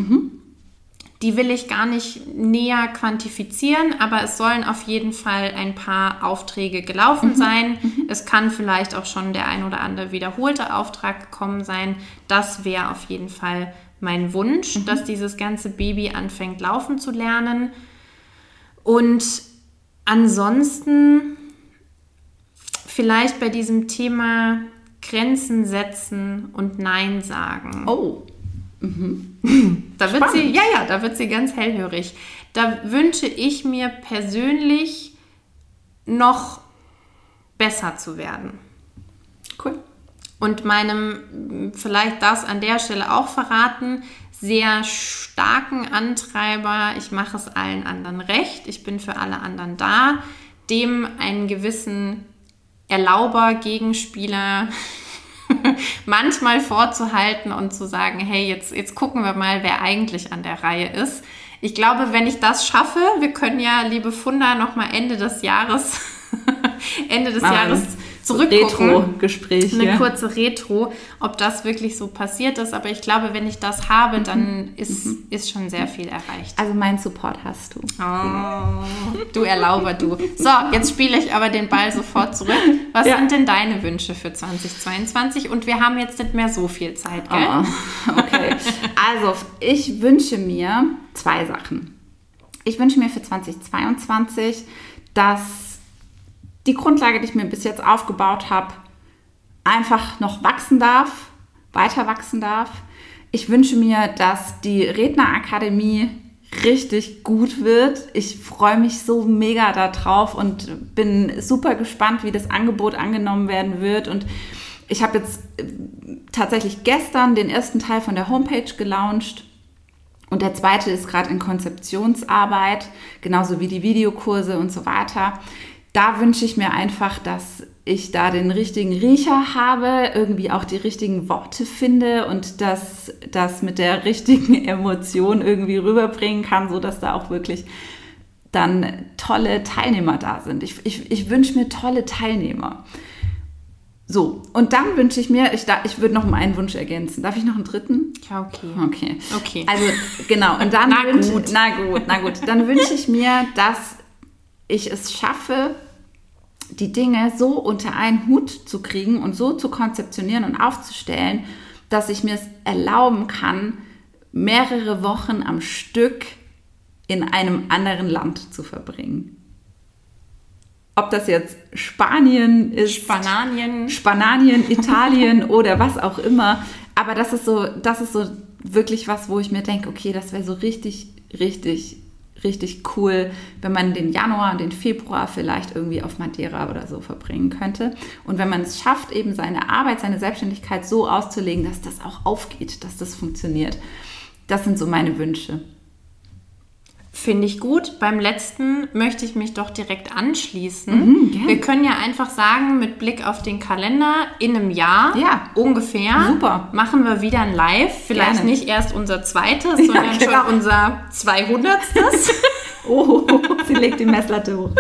Die will ich gar nicht näher quantifizieren, aber es sollen auf jeden Fall ein paar Aufträge gelaufen sein. Es kann vielleicht auch schon der ein oder andere wiederholte Auftrag gekommen sein. Das wäre auf jeden Fall mein Wunsch, dass dieses ganze Baby anfängt laufen zu lernen. Und ansonsten vielleicht bei diesem Thema Grenzen setzen und Nein sagen. Oh, Da wird sie, ja, ja, da wird sie ganz hellhörig. Da wünsche ich mir persönlich noch besser zu werden. cool. Und meinem, vielleicht das an der Stelle auch verraten, sehr starken Antreiber, ich mache es allen anderen recht, ich bin für alle anderen da, dem einen gewissen Erlauber, Gegenspieler manchmal vorzuhalten und zu sagen, hey, jetzt, jetzt gucken wir mal, wer eigentlich an der Reihe ist. Ich glaube, wenn ich das schaffe, wir können ja, liebe Funda, noch mal Ende des Jahres, Ende des wir Jahres zurückgucken. Retro-Gespräch. Eine ja. kurze Retro, ob das wirklich so passiert ist. Aber ich glaube, wenn ich das habe, dann ist, ist schon sehr viel erreicht. Also meinen Support hast du. Oh, du Erlauber, du. So, jetzt spiele ich aber den Ball sofort zurück. Was Ja. sind denn deine Wünsche für 2022? Und wir haben jetzt nicht mehr so viel Zeit, gell? Oh, okay. Also, ich wünsche mir zwei Sachen. Ich wünsche mir für 2022, dass die Grundlage, die ich mir bis jetzt aufgebaut habe, einfach noch wachsen darf, weiter wachsen darf. Ich wünsche mir, dass die Rednerakademie richtig gut wird. Ich freue mich so mega darauf und bin super gespannt, wie das Angebot angenommen werden wird. Und ich habe jetzt äh, tatsächlich gestern den ersten Teil von der Homepage gelauncht. Und der zweite ist gerade in Konzeptionsarbeit, genauso wie die Videokurse und so weiter. Da wünsche ich mir einfach, dass ich da den richtigen Riecher habe, irgendwie auch die richtigen Worte finde und dass das mit der richtigen Emotion irgendwie rüberbringen kann, sodass da auch wirklich dann tolle Teilnehmer da sind. Ich, ich, ich wünsche mir tolle Teilnehmer. So, und dann wünsche ich mir, ich, da- ich würde noch um einen Wunsch ergänzen. Darf ich noch einen dritten? Ja, okay. Okay. Okay. Also genau, und dann Na wünsch- gut. na gut, na gut. Dann wünsche ich mir, dass ich es schaffe, die Dinge so unter einen Hut zu kriegen und so zu konzeptionieren und aufzustellen, dass ich mir es erlauben kann, mehrere Wochen am Stück in einem anderen Land zu verbringen. Ob das jetzt Spanien ist, Spananien. Spanien, Italien oder was auch immer. Aber das ist so, das ist so wirklich was, wo ich mir denke, okay, das wäre so richtig, richtig, richtig cool, wenn man den Januar und den Februar vielleicht irgendwie auf Madeira oder so verbringen könnte. Und wenn man es schafft, eben seine Arbeit, seine Selbstständigkeit so auszulegen, dass das auch aufgeht, dass das funktioniert. Das sind so meine Wünsche. Finde ich gut. Beim letzten möchte ich mich doch direkt anschließen. Mhm. Wir können ja einfach sagen, mit Blick auf den Kalender, in einem Jahr Ja. ungefähr Super. machen wir wieder ein Live. Vielleicht Gerne. nicht erst unser zweites, sondern genau. schon unser 200. Oh, sie legt die Messlatte hoch.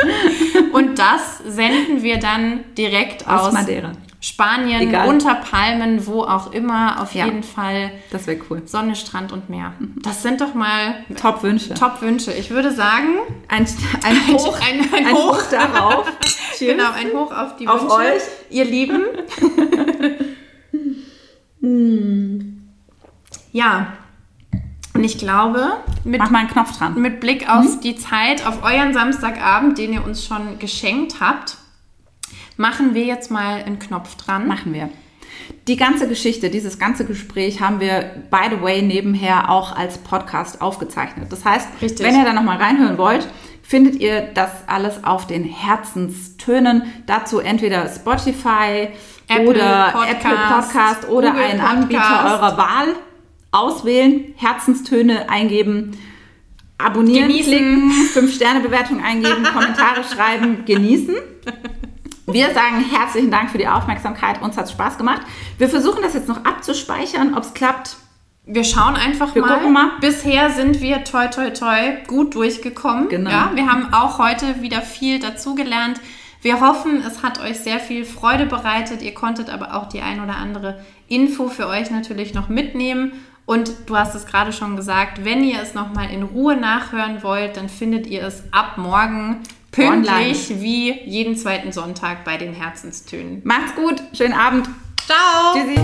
Und das senden wir dann direkt aus, Aus Madeira. Spanien, Egal. unter Palmen, wo auch immer. Auf Ja. jeden Fall Das wäre cool. Sonne, Strand und Meer. Das sind doch mal Top-Wünsche. Top-Wünsche. Ich würde sagen, Ein, ein, Hoch, ein, ein, ein Hoch Hoch darauf. Cheers. Genau, ein Hoch auf die Auf Wünsche. euch. Ihr Lieben. ja. Und ich glaube, mit, Mach mal einen Knopf dran. mit Blick auf die Zeit, auf euren Samstagabend, den ihr uns schon geschenkt habt, machen wir jetzt mal einen Knopf dran. Machen wir. Die ganze Geschichte, dieses ganze Gespräch haben wir, by the way, nebenher auch als Podcast aufgezeichnet. Das heißt, Richtig. wenn ihr da nochmal reinhören wollt, findet ihr das alles auf den Herzenstönen. Dazu entweder Spotify Apple oder Podcast, Apple Podcast oder Google einen Anbieter Podcast. eurer Wahl auswählen, Herzenstöne eingeben, abonnieren, Genießen. klicken, 5-Sterne-Bewertung eingeben, Kommentare schreiben, genießen. Wir sagen herzlichen Dank für die Aufmerksamkeit. Uns hat es Spaß gemacht. Wir versuchen das jetzt noch abzuspeichern, ob es klappt. Wir schauen einfach Wir mal. gucken mal. Bisher sind wir toi toi toi gut durchgekommen. Genau. Ja, wir haben auch heute wieder viel dazugelernt. Wir hoffen, es hat euch sehr viel Freude bereitet. Ihr konntet aber auch die ein oder andere Info für euch natürlich noch mitnehmen. Und du hast es gerade schon gesagt, wenn ihr es nochmal in Ruhe nachhören wollt, dann findet ihr es ab morgen Pünktlich Online. wie jeden zweiten Sonntag bei den Herzenstönen. Macht's gut, schönen Abend. Ciao. Tschüssi.